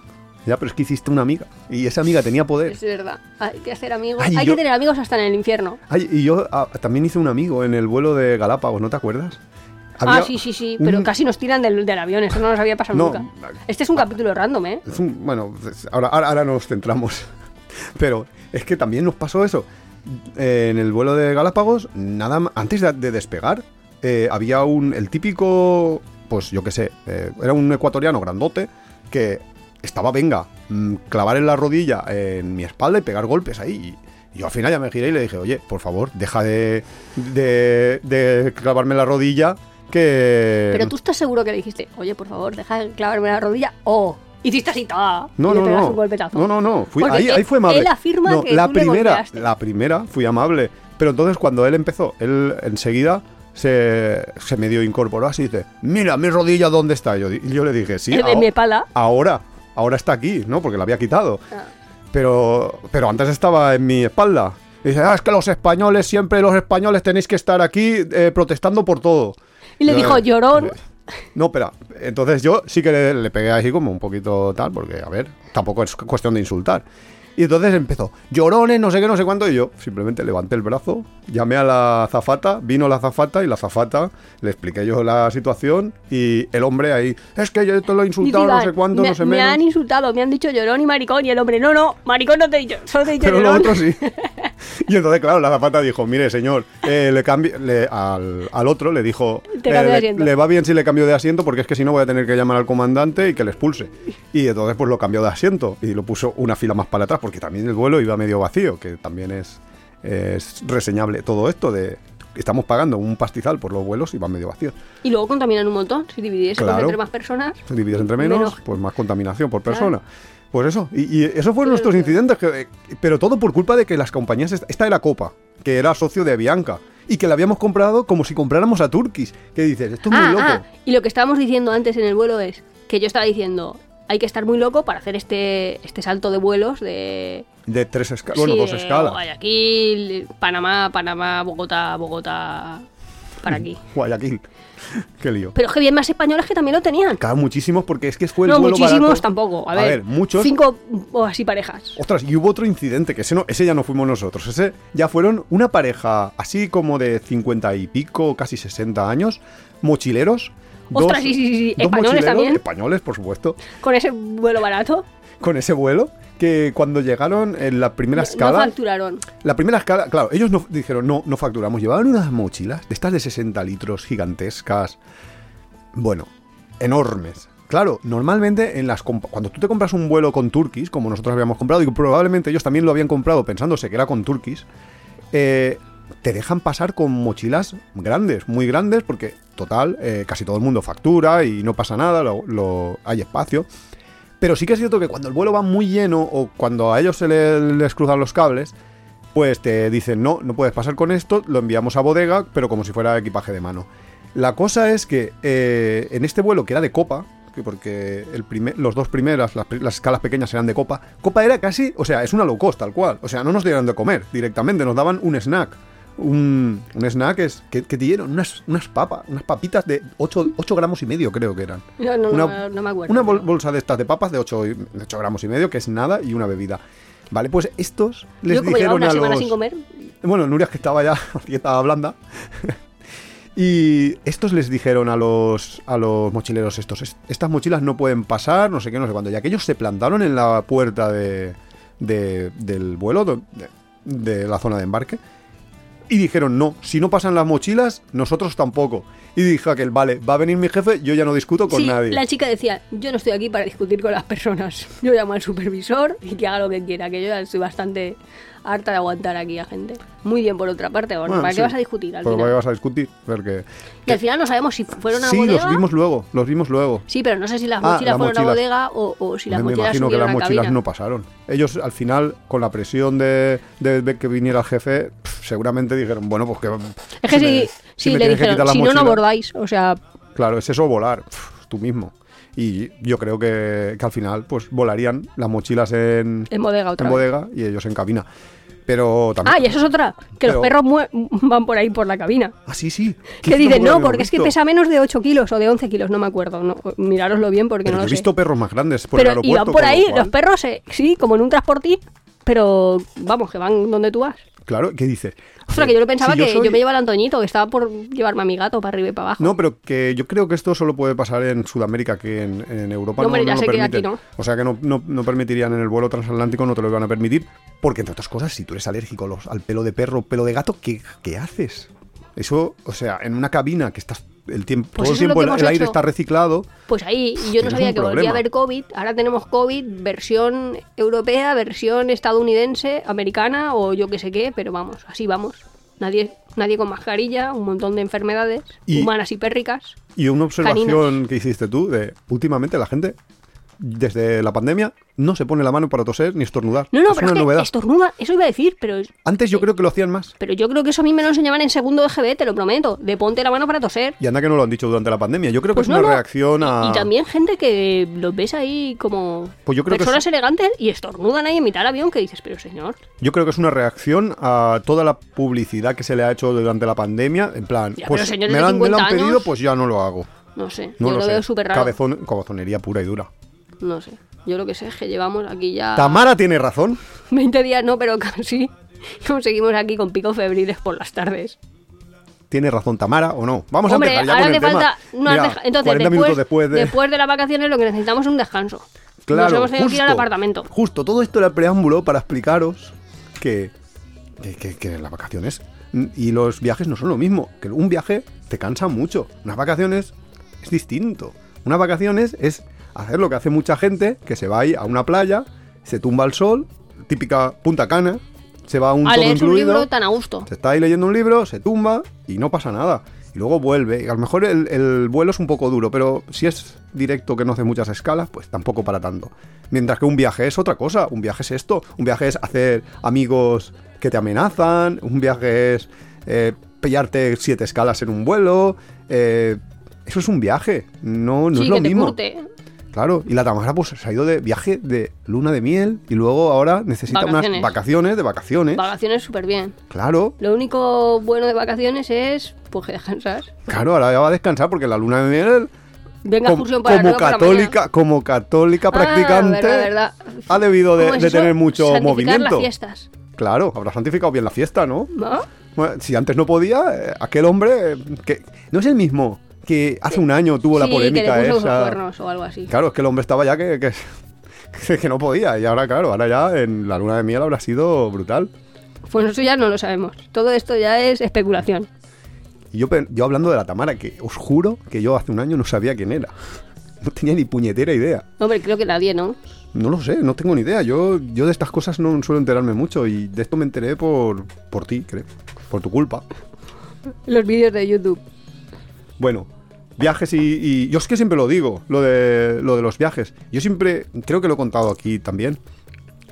Ya, pero es que hiciste una amiga y esa amiga tenía poder. Es verdad. Hay que hacer amigos. Ay, Hay yo- que tener amigos hasta en el infierno. Ay, y yo ah, también hice un amigo en el vuelo de Galápagos, ¿no te acuerdas? ah, sí, sí, sí. Pero casi nos tiran del, del avión. Eso no nos había pasado No. nunca. Este es un capítulo random, ¿eh? Es un- bueno, ahora, ahora, ahora nos centramos. [laughs] Pero es que también nos pasó eso. Eh, en el vuelo de Galápagos, nada antes de, de despegar, eh, había un. El típico. Pues yo qué sé. eh, era un ecuatoriano grandote que estaba, venga, mm, clavar en la rodilla en mi espalda y pegar golpes ahí. Y yo al final ya me giré y le dije, oye, por favor, deja de, de, de clavarme la rodilla. Que. Pero tú estás seguro que le dijiste, oye, por favor, deja de clavarme la rodilla. O hiciste así, ta, No, y no, no. un. No, no, no. Fui- ahí, él- ahí fue amable. él afirma No, que la tú primera, la primera fui amable. Pero entonces cuando él empezó, él enseguida se, se medio incorporó así y dice, mira, mi rodilla, ¿dónde está? Yo, yo le dije, sí, mi espalda. ahora, ahora está aquí, ¿no? Porque la había quitado. Ah. Pero, pero antes estaba en mi espalda. Y dice, ah, es que los españoles, siempre los españoles tenéis que estar aquí eh, protestando por todo. Y le dijo, eh, llorón. no, espera. Entonces yo sí que le, le pegué así como un poquito tal, porque, a ver, tampoco es cuestión de insultar. Y entonces empezó, llorones, no sé qué, no sé cuánto, y yo simplemente levanté el brazo, llamé a la azafata, vino la azafata y la azafata, le expliqué yo la situación y el hombre ahí, es que yo te lo he Dice insultado, no sé cuánto, me, no sé me menos. han insultado, me han dicho llorón y maricón. Y el hombre, no, no, maricón no te he dicho, solo te he dicho Pero lo llorón. otro sí. [laughs] [laughs] Y entonces, claro, la zapata dijo, mire, señor, eh, le cambie, le- al, al otro le dijo, Te eh, le, asiento. le va bien si le cambio de asiento porque es que si no voy a tener que llamar al comandante y que le expulse. Y entonces pues lo cambió de asiento y lo puso una fila más para atrás porque también el vuelo iba medio vacío, que también es, es reseñable todo esto de... Estamos pagando un pastizal por los vuelos y van medio vacíos. Y luego contaminan un montón. Si dividiésemos Claro. entre más personas. Se divides entre menos, Menos. pues más contaminación por Claro. Pues eso, y, y esos fueron nuestros incidentes, que- eh, pero todo por culpa de que las compañías, est- esta era Copa, que era socio de Bianca, y que la habíamos comprado como si compráramos a Turkish. Que dices, esto es muy Ah, loco. ah, y lo que estábamos diciendo antes en el vuelo es que yo estaba diciendo, hay que estar muy loco para hacer este, este salto de vuelos de... De tres escalas, bueno, sí, dos de escalas. Guayaquil, Panamá, Panamá, Bogotá, Bogotá... para aquí. [laughs] Guayaquil. [laughs] Qué lío. Pero es que bien más españoles que también lo tenían. Claro, muchísimos porque es que fue el No, vuelo muchísimos barato. tampoco. A ver, muchos. Cinco o así parejas. Ostras, y hubo otro incidente, que ese, no, ese ya no fuimos nosotros. Ese ya fueron una pareja así como de 50 y pico, casi 60 años, mochileros. Ostras, sí, sí, sí, sí. dos Españoles también. Españoles, por supuesto. Con ese vuelo barato. Con ese vuelo, que cuando llegaron en la primera No escala. facturaron. La primera escala, claro, ellos no dijeron, no, no facturamos. Llevaban unas mochilas de estas de 60 litros gigantescas. Bueno, enormes. Claro, normalmente en las cuando tú te compras un vuelo con Turkish, como nosotros habíamos comprado, y probablemente ellos también lo habían comprado pensándose que era con Turkish, eh, te dejan pasar con mochilas grandes, muy grandes, porque total, eh, casi todo el mundo factura y no pasa nada, lo- lo- hay espacio. Pero sí que es cierto que cuando el vuelo va muy lleno o cuando a ellos se le- les cruzan los cables, pues te dicen, no, no puedes pasar con esto, lo enviamos a bodega, pero como si fuera equipaje de mano. La cosa es que eh, en este vuelo, que era de copa, que porque los dos primeras, las, las escalas pequeñas eran de copa, copa era casi, o sea, es una low cost tal cual. O sea, no nos dieron de comer directamente, nos daban un snack. Un, un snack es que, que te dieron unas, unas papas, unas papitas de 8, gramos y medio creo que eran. No, no, Una- no, me acuerdo. Una bol- bolsa de estas de papas de 8, gramos y medio, que es nada, y una bebida. Vale, pues estos les Yo como dijeron una a semana los... sin comer, Bueno, Nuria es que estaba ya [laughs] dieta blanda. [laughs] y estos les dijeron a los, a los mochileros estos, "Es- estas mochilas no pueden pasar, no sé qué, no sé cuándo. Y aquellos se plantaron en la puerta de, de- del vuelo, de, de la zona de embarque. Y dijeron, no, si no pasan las mochilas, nosotros tampoco. Y dije aquel, vale, va a venir mi jefe, yo ya no discuto con sí, nadie. la chica decía, yo no estoy aquí para discutir con las personas. Yo llamo al supervisor y que haga lo que quiera, que yo ya estoy bastante harta de aguantar aquí a gente. Muy bien por otra parte, bueno, ¿para sí. qué vas a discutir al final? ¿para qué vas a discutir? Porque... Y al final no sabemos si fueron a Sí, bodega. los vimos luego, los vimos luego. Sí, pero no sé si las Ah, mochilas las fueron a mochilas. bodega o, o si las me mochilas imagino que las a mochilas cabina. no pasaron. Ellos al final, con la presión de, de- de que viniera el jefe, seguramente dijeron, bueno, pues que... Es que si sí, le dijeron, si no, no mochilas". abordáis. O sea, Claro, es eso volar, tú mismo. Y yo creo que, que al final, pues volarían las mochilas en, en bodega otra en bodega y ellos en cabina. Pero también... Ah, y eso es otra, que Pero- los perros van por ahí por la cabina. Ah, sí, sí. Que dicen, no, porque es que pesa menos de 8 kilos o de 11 kilos, no me acuerdo. No, mirároslo bien porque Pero no yo lo he sé. visto perros más grandes por el Pero y aeropuerto. van por ahí, cual- los perros, eh, sí, como en un transportín, pero vamos, que van donde tú vas. Claro, ¿qué dices? Ostras, que yo lo pensaba Si que soy- yo me llevaba al Antoñito, que estaba por llevarme a mi gato para arriba y para abajo. No, pero que yo creo que esto solo puede pasar en Sudamérica, que en, en Europa No, no, hombre, ya no lo que aquí permiten. no. O sea que no, no- no permitirían en el vuelo transatlántico, no te lo iban a permitir. Porque, entre otras cosas, si tú eres alérgico los- al pelo de perro, pelo de gato, ¿qué, qué haces? Eso, o sea, en una cabina que estás el tiempo, Pues todo el tiempo el, aire está reciclado. Pues ahí, yo no sabía que volvía a problema. haber COVID. Ahora tenemos COVID, versión europea, versión estadounidense, americana o yo que sé qué, pero vamos, así vamos. Nadie, nadie con mascarilla, un montón de enfermedades, Y- humanas y pérricas. Y una observación que hiciste tú de últimamente la gente, desde la pandemia, no se pone la mano para toser ni estornudar. No, no, es pero una es que novedad. estornuda, eso iba a decir, pero es- Antes yo creo que lo hacían más. Pero yo creo que eso a mí me lo enseñaban en segundo de GB, te lo prometo. De ponte la mano para toser. Y anda que no lo han dicho durante la pandemia. Yo creo que Pues es una no. reacción a. Y también gente que los ves ahí como Pues yo creo que personas es- elegantes y estornudan ahí en mitad del avión que dices, pero señor. Yo creo que es una reacción a toda la publicidad que se le ha hecho durante la pandemia. En plan, Ya, pues me han, me lo han 50 pedido, años- pues ya no lo hago. No sé, No yo lo, lo, veo súper raro. Cabezonería pura y dura. No sé, yo lo que sé es que llevamos aquí ya Tamara tiene razón. [laughs] 20 días, no, pero [laughs] casi. Seguimos aquí con picos febriles por las tardes. ¿Tiene razón Tamara o no? Vamos Hombre, a empezar ya ahora con tema. falta. no Mira, Entonces, 40 después, minutos después de... después de las vacaciones, lo que necesitamos es un descanso. Claro, Nos hemos tenido que ir al apartamento. Justo, todo esto era el preámbulo para explicaros que, que, que- que las vacaciones y los viajes no son lo mismo. Que un viaje te cansa mucho. Unas vacaciones es distinto. Unas vacaciones es hacer lo que hace mucha gente, que se va ahí a una playa, se tumba al sol, típica Punta Cana, se va a un A todo leer un libro tan a gusto. Se está ahí leyendo un libro, se tumba y no pasa nada. Y luego vuelve. Y a lo mejor el, el vuelo es un poco duro, pero si es directo que no hace muchas escalas, pues tampoco para tanto. Mientras que un viaje es otra cosa. Un viaje es esto. Un viaje es hacer amigos que te amenazan. Un viaje es eh, pillarte siete escalas en un vuelo. eh, eso es un viaje. No, no sí, es lo que te mismo. curte. Claro, y la Tamara pues se ha ido de viaje de luna de miel y luego ahora necesita Vacaciones. unas vacaciones de vacaciones. Vacaciones súper bien. Claro, Lo único bueno de vacaciones es Pues que descansar. Claro, ahora ya va a descansar porque la luna de miel, Venga, como, para como arriba, para católica, como católica Ah, practicante, verdad, verdad. ha debido de, ¿Cómo es de tener mucho Santificar movimiento. las fiestas. Claro, habrá santificado bien la fiesta, ¿no? ¿No? Bueno, si antes no podía, eh, aquel hombre, eh, que no es el mismo que hace un año tuvo la polémica que le puso esa. cuernos o algo así. Claro, es que el hombre estaba ya que, que, que- no podía. Y ahora, claro, ahora ya en la luna de miel habrá sido brutal. Pues eso ya no lo sabemos. Todo esto ya es especulación. Y yo, yo hablando de la Tamara, que os juro que yo hace un año no sabía quién era. No tenía ni puñetera idea. Hombre, creo que nadie, ¿no? No lo sé, no tengo ni idea. Yo, yo de estas cosas no suelo enterarme mucho y de esto me enteré por, por ti, creo. Por tu culpa. Los vídeos de YouTube. Bueno, viajes y, Yo es que siempre lo digo, lo de, lo de los viajes. Yo siempre, creo que lo he contado aquí también.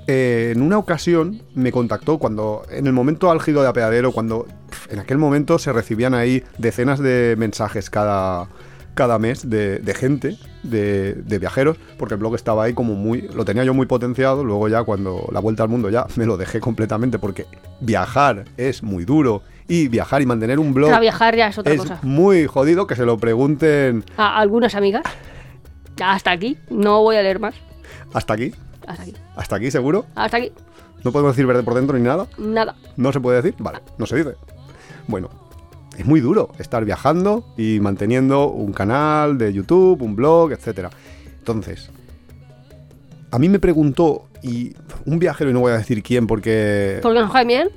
Eh, en una ocasión me contactó cuando, en el momento álgido de apeadero, cuando en aquel momento se recibían ahí decenas de mensajes cada, cada mes de, de gente, de, de viajeros, porque el blog estaba ahí como muy, lo tenía yo muy potenciado, luego ya cuando la vuelta al mundo ya me lo dejé completamente porque viajar es muy duro y viajar y mantener un blog Para viajar ya es otra es cosa. muy jodido que se lo pregunten A algunas amigas. Hasta aquí. No voy a leer más. hasta aquí. Hasta aquí. Hasta aquí, seguro. Hasta aquí. No podemos decir verde por dentro ni nada. Nada. No se puede decir. Vale, no se dice. Bueno, es muy duro estar viajando y manteniendo un canal de YouTube, un blog, etcétera. Entonces, a mí me preguntó y un viajero y no voy a decir quién porque ¿Por qué no miel?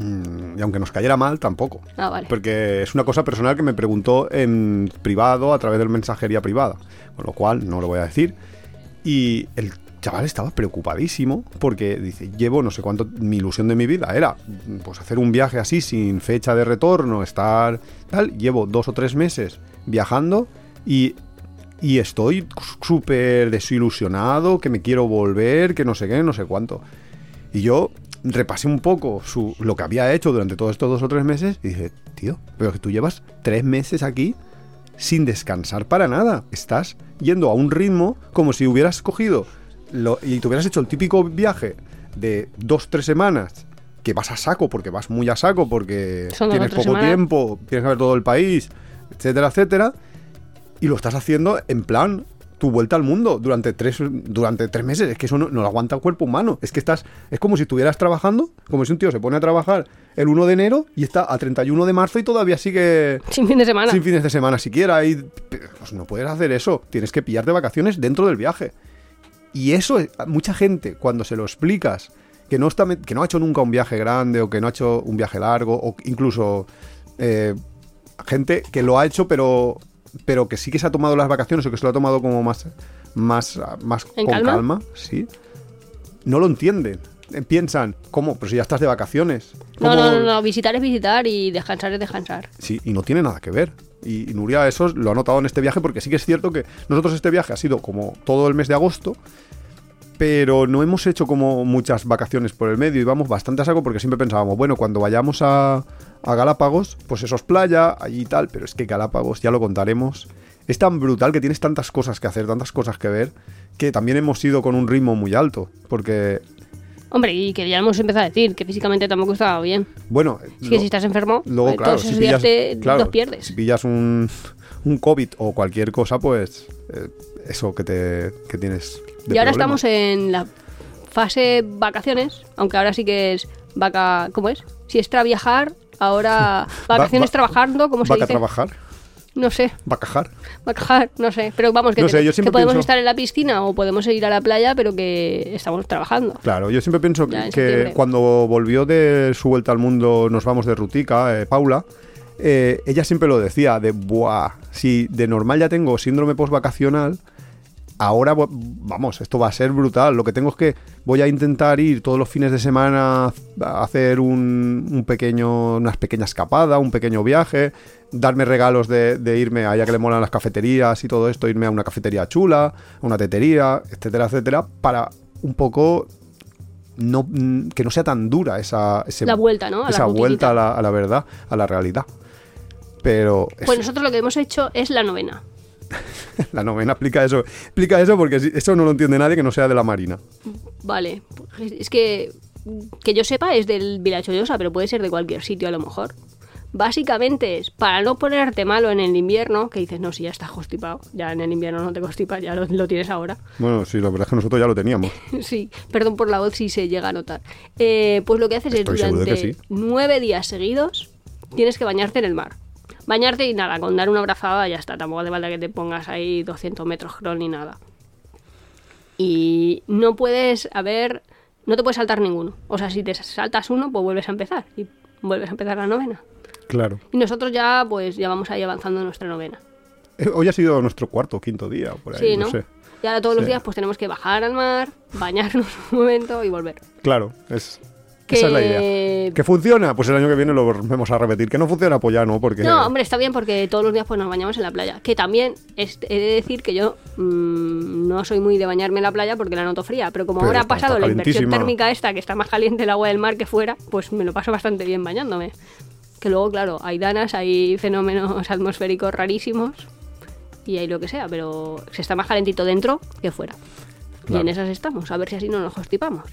Mm, y aunque nos cayera mal tampoco. Ah, vale. Porque es una cosa personal que me preguntó en privado a través de mensajería privada. Con lo cual no lo voy a decir. Y el chaval estaba preocupadísimo porque dice, llevo no sé cuánto, mi ilusión de mi vida era pues hacer un viaje así sin fecha de retorno, estar tal. Llevo dos o tres meses viajando y, y estoy súper desilusionado, que me quiero volver, que no sé qué, no sé cuánto. Y yo repasé un poco su, lo que había hecho durante todos estos dos o tres meses y dije, tío, pero que tú llevas tres meses aquí sin descansar para nada. Estás yendo a un ritmo como si hubieras cogido lo- y te hubieras hecho el típico viaje de dos, tres semanas que vas a saco porque vas muy a saco porque tienes poco semanas. tiempo, tienes que ver todo el país, etcétera, etcétera. Y lo estás haciendo en plan tu vuelta al mundo durante tres, durante tres meses. Es que eso no, no lo aguanta el cuerpo humano. Es que estás. Es como si estuvieras trabajando, como si un tío se pone a trabajar el 1 de enero y está a 31 de marzo y todavía sigue Sin fin de semana. sin fines de semana siquiera. Y pues no puedes hacer eso. Tienes que pillarte vacaciones dentro del viaje. Y eso, mucha gente, cuando se lo explicas, que no, está, que no ha hecho nunca un viaje grande o que no ha hecho un viaje largo, o incluso eh, gente que lo ha hecho, pero, pero que sí que se ha tomado las vacaciones o que se lo ha tomado como más, más, más ¿En con calma? calma, sí, no lo entienden. Eh, Piensan, ¿cómo? Pero si ya estás de vacaciones. No, ¿Cómo- no, no, no, visitar es visitar y descansar es descansar. Sí, y no tiene nada que ver. Y, y Nuria eso lo ha notado en este viaje porque sí que es cierto que nosotros este viaje ha sido como todo el mes de agosto, pero no hemos hecho como muchas vacaciones por el medio y vamos bastante a saco porque siempre pensábamos, bueno, cuando vayamos a, a Galápagos, pues eso es playa, allí y tal, pero es que Galápagos, ya lo contaremos, es tan brutal que tienes tantas cosas que hacer, tantas cosas que ver, que también hemos ido con un ritmo muy alto, porque, Hombre, y que ya hemos empezado a decir que físicamente tampoco estaba bien. bueno... Es que lo- si estás enfermo, Luego, pues, claro, todos si pillas, días te claro, los pierdes. si pillas un, un COVID o cualquier cosa, pues eh, eso que te que tienes. Y ahora problema. estamos en la fase vacaciones, aunque ahora sí que es vaca... ¿Cómo es? Si es tra viajar, ahora [laughs] vacaciones va- trabajando, ¿cómo se ¿Vaca dice? trabajar? No sé, ¿Vacajar? vacajar, no sé. Pero vamos, que, No te- sé, yo siempre que podemos pienso- estar en la piscina o podemos ir a la playa, pero que estamos trabajando. Claro, yo siempre pienso Ya, que cuando volvió de su vuelta al mundo, nos vamos de Rutica, eh, Paula, eh, ella siempre lo decía, de, buah, si de normal ya tengo síndrome postvacacional, ahora, vamos, esto va a ser brutal. Lo que tengo es que voy a intentar ir todos los fines de semana a hacer un, un pequeño, unas pequeñas escapadas, un pequeño viaje, darme regalos de, de irme allá que le molan las cafeterías y todo esto, irme a una cafetería chula, a una tetería, etcétera, etcétera, para un poco no, mm, que no sea tan dura esa, ese- La vuelta, ¿no? A la esa rutinita. vuelta a la, a la verdad, a la realidad. Pero es- Pues nosotros lo que hemos hecho es la novena. [laughs] la novena explica eso. Explica eso porque eso no lo entiende nadie que no sea de la Marina. Vale, es que que yo sepa es del Village Llosa, pero puede ser de cualquier sitio a lo mejor. Básicamente es para no ponerte malo en el invierno, que dices, no, si ya estás constipado, ya en el invierno no te constipas, ya lo, lo tienes ahora. Bueno, sí, la verdad es que nosotros ya lo teníamos. [laughs] Sí, perdón por la voz si se llega a notar. Eh, pues lo que haces Estoy es durante sí. nueve días seguidos tienes que bañarte en el mar. Bañarte y nada, con dar una abrazada ya está. Tampoco hace falta que te pongas ahí 200 metros crawl ni nada. Y no puedes haber, no te puedes saltar ninguno. O sea, si te saltas uno, pues vuelves a empezar y vuelves a empezar la novena. Claro. Y nosotros ya, pues ya vamos ahí avanzando en nuestra novena. Eh, Hoy ha sido nuestro cuarto o quinto día, por ahí, Sí, no, ¿no? sé. Y ahora todos los días pues tenemos que bajar al mar, bañarnos [laughs] un momento y volver. Claro, es, Que- esa es la idea. ¿Que funciona? Pues el año que viene lo volvemos a repetir. ¿Que no funciona? Pues ya no, porque... No, hombre, está bien porque todos los días pues nos bañamos en la playa. Que también es- he de decir que yo mm, no soy muy de bañarme en la playa porque la noto fría, pero como Pero ahora ha pasado la inversión térmica esta, que está más caliente el agua del mar que fuera, pues me lo paso bastante bien bañándome. Que luego, claro, hay danas, hay fenómenos [laughs] atmosféricos rarísimos y hay lo que sea, pero se está más calentito dentro que fuera. Y Claro. en esas estamos, a ver si así no nos constipamos.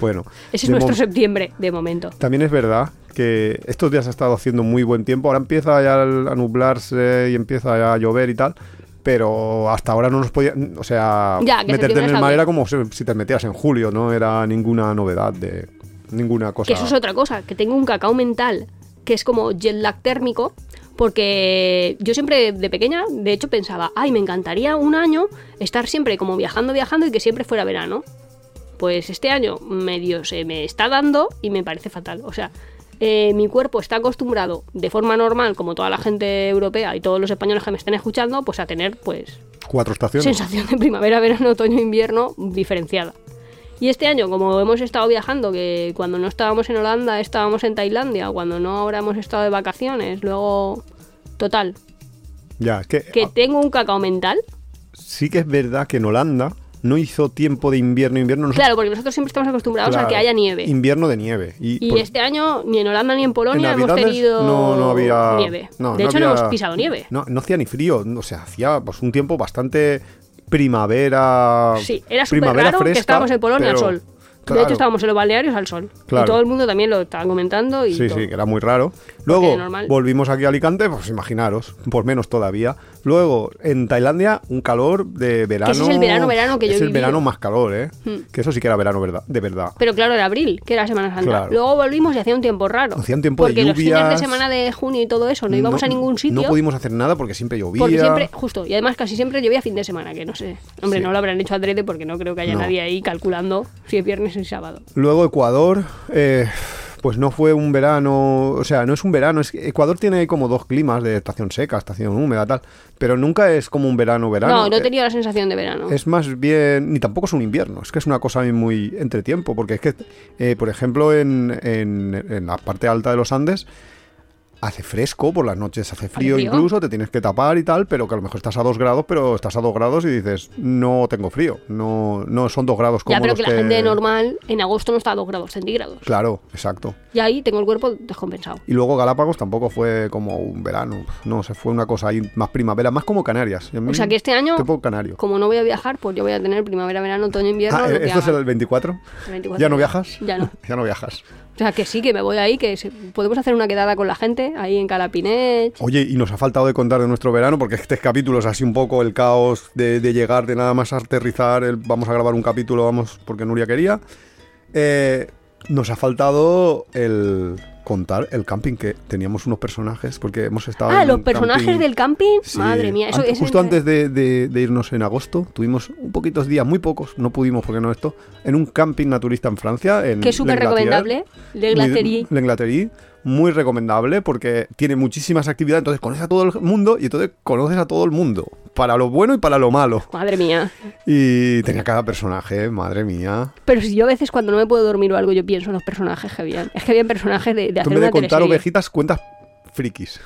Bueno. Ese es nuestro septiembre, de momento. También es verdad que estos días ha estado haciendo muy buen tiempo. Ahora empieza ya a nublarse y empieza ya a llover y tal. Pero hasta ahora no nos podía. O sea, Ya, meterte en el mar era como si, te metías en julio, no era ninguna novedad de ninguna cosa. Que eso es otra cosa, que tengo un cacao mental, que es como jet lag térmico, porque yo siempre de pequeña, de hecho, pensaba, ay, me encantaría un año estar siempre como viajando, viajando y que siempre fuera verano. Pues este año medio se me está dando y me parece fatal. O sea, eh, mi cuerpo está acostumbrado de forma normal, como toda la gente europea y todos los españoles que me estén escuchando, pues a tener pues Cuatro estaciones. sensación de primavera, [laughs] verano, otoño, invierno diferenciada. Y este año, como hemos estado viajando, que cuando no estábamos en Holanda estábamos en Tailandia, cuando no ahora hemos estado de vacaciones, luego... Total, Ya, es que, que ah, tengo un cacao mental. sí que es verdad que en Holanda no hizo tiempo de invierno, invierno. Nosotros- Claro, porque nosotros siempre estamos acostumbrados a que haya nieve. Invierno de nieve. Y, Y por- este año ni en Holanda ni en Polonia en hemos tenido no, no había nieve. no, de no hecho, no hemos pisado nieve. No, no hacía ni frío, o sea, hacía pues un tiempo bastante primavera. Sí, era súper primavera raro que fresca, estábamos en Polonia al pero- sol. De claro, hecho, estábamos en los balnearios al sol. Claro. Y todo el mundo también lo estaba comentando. Y Sí, todo. sí, que era muy raro. Luego volvimos aquí a Alicante, pues imaginaros, por menos todavía. Luego en Tailandia un calor de verano. ese es el verano, verano que yo Es el vivido. verano más calor, ¿eh? Hmm. Que eso sí que era verano verdad, de verdad. Pero claro, era abril, que era Semana Santa. Claro. Luego volvimos y hacía un tiempo raro. Hacía un tiempo de porque los fines de lluvias. semana de junio y todo eso no íbamos a ningún sitio. No pudimos hacer nada porque siempre llovía. porque siempre, justo, y además casi siempre llovía fin de semana, que no sé. Hombre, Sí. no lo habrán hecho adrede porque no creo que haya No. nadie ahí calculando si es viernes y sábado. Luego Ecuador, eh, pues no fue un verano, o sea, no es un verano, es que Ecuador tiene como dos climas de estación seca, estación húmeda, tal, pero nunca es como un verano, verano. no, no Eh, tenía la sensación de verano. Es más bien, ni tampoco es un invierno, es que es una cosa muy entre tiempo, porque es que, eh, por ejemplo, en, en- en la parte alta de los Andes hace fresco, por las noches hace frío, frío? incluso, te tienes que tapar y tal, pero que a lo mejor estás a dos grados, pero estás a dos grados y dices, no tengo frío, no, no son dos grados como ya, pero los que la gente normal en agosto no está a 2 grados centígrados. Claro, exacto. Y ahí tengo el cuerpo descompensado. Y luego Galápagos tampoco fue como un verano, no, se fue una cosa ahí más primavera, más como Canarias. O sea que este año, canario. como no voy a viajar, pues yo voy a tener primavera, verano, otoño, invierno. Ah, ¿Esto es el 24? El 24. ¿Ya no viajas? Ya no. [laughs] ya no viajas. O sea, que sí, que me voy ahí, que podemos hacer una quedada con la gente ahí en Calapinet. Oye, y nos ha faltado de contar de nuestro verano, porque este capítulo es así un poco el caos de, llegar, de nada más aterrizar, vamos a grabar un capítulo, vamos, porque Nuria quería. Eh, nos ha faltado el contar el camping, que teníamos unos personajes, porque hemos estado... Ah, en los personajes camping- del camping. Sí, Madre mía, eso antes- es justo antes de, de- de irnos en agosto, tuvimos un poquitos días, muy pocos, no pudimos porque no esto, en un camping naturista en Francia. En que es súper recomendable. L'Englaterie, muy recomendable porque tiene muchísimas actividades, entonces conoces a todo el mundo y entonces conoces a todo el mundo, para lo bueno y para lo malo. Madre mía. Y tenía cada personaje, madre mía. Pero si yo a veces cuando no me puedo dormir o algo, yo pienso en los personajes que habían. Es que habían personajes de, de Tú hacer en vez una de contar teleserie. ovejitas, cuentas frikis.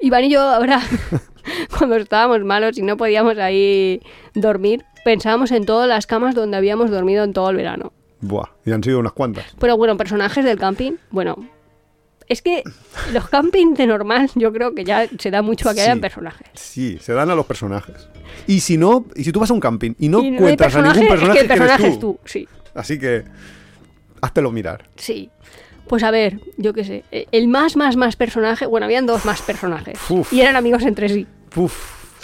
Iván y yo ahora, [laughs] cuando estábamos malos y no podíamos ahí dormir, pensábamos en todas las camas donde habíamos dormido en todo el verano. Buah, y han sido unas cuantas. Pero bueno, personajes del camping, bueno. Es que los campings de normal yo creo que ya se da mucho a que Sí. hayan personajes. Sí, se dan a los personajes. Y si no, y si tú vas a un camping y no y no hay cuentas a ningún personaje, es que el eres personaje tú. es tú, sí. Así que, háztelo mirar. Sí. Pues a ver, yo qué sé. eh, El más, más, más personaje. Bueno, habían dos más personajes. Uf. Y eran amigos entre sí. Uf,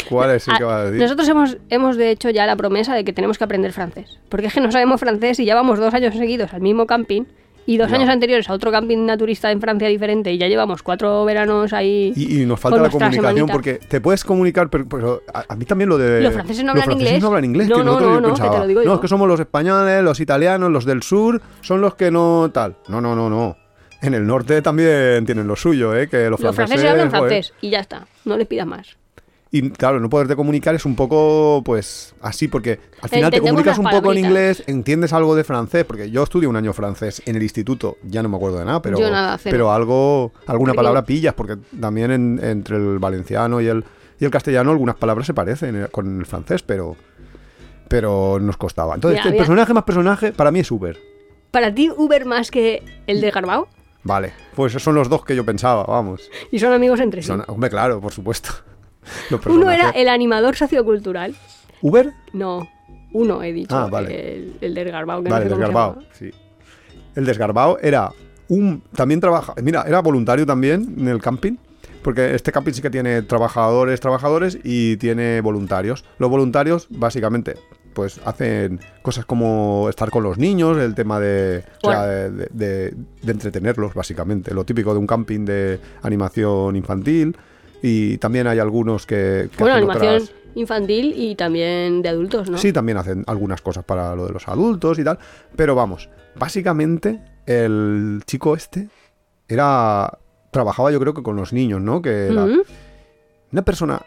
¿cuál es el que Ah, va a decir? Nosotros hemos, hemos de hecho ya la promesa de que tenemos que aprender francés. Porque es que no sabemos francés y ya vamos dos años seguidos al mismo camping y dos años anteriores a otro camping naturista en Francia diferente y ya llevamos cuatro veranos ahí. Y, y nos falta la comunicación semanita. porque te puedes comunicar, pero, pero a, a mí también lo de... Los franceses no hablan franceses inglés. no hablan inglés. No, que no, no, yo no, que te lo digo No, yo. es que somos los españoles, los italianos, los del sur, son los que no tal. No, no, no, no. En el norte también tienen lo suyo, ¿eh? Que los, Los franceses hablan joder. francés y ya está. No les pidas más. Y claro, no poderte comunicar es un poco, pues, así, porque al final te comunicas un poco en inglés, entiendes algo de francés, porque yo estudié un año francés en el instituto, ya no me acuerdo de nada, pero, nada, pero algo, alguna palabra pillas, porque también en- entre el valenciano y el, y el castellano algunas palabras se parecen eh, con el francés, pero, pero nos costaba. Entonces, Mira, el mira. personaje más personaje para mí es Uber. Para ti, Uber más que el de Garbao Vale, pues esos son los dos que yo pensaba, vamos. y son amigos entre sí. Son- hombre, claro, por supuesto. Uno era el animador sociocultural. ¿Uber? No, uno he dicho. Ah, vale. El, el. Que Vale, no sé cómo se desgarbado. Sí. El desgarbado era un. También trabaja. Mira, era voluntario también en el camping. Porque este camping sí que tiene trabajadores, trabajadores y tiene voluntarios. Los voluntarios, básicamente, pues hacen cosas como estar con los niños, el tema de, o sea, Bueno. de, de- de- de entretenerlos, básicamente. Lo típico de un camping de animación infantil. Y también hay algunos que. que Bueno, hacen animación otras- infantil y también de adultos, ¿no? Sí, también hacen algunas cosas para lo de los adultos y tal. Pero vamos, básicamente el chico este era. Trabajaba yo creo que con los niños, ¿no? Que era una persona.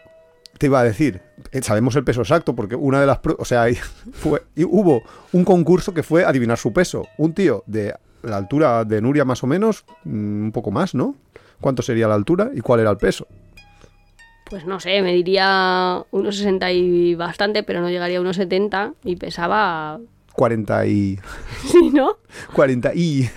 Te iba a decir, eh, sabemos el peso exacto, porque una de las. O sea, [laughs] fue, y hubo un concurso que fue adivinar su peso. Un tío de la altura de Nuria, más o menos, mm, un poco más, ¿no? ¿Cuánto sería la altura y cuál era el peso? Pues no sé, me diría unos 60 y bastante, pero no llegaría a unos 70 y pesaba... 40 y. [laughs] Sí, ¿no? 40 y.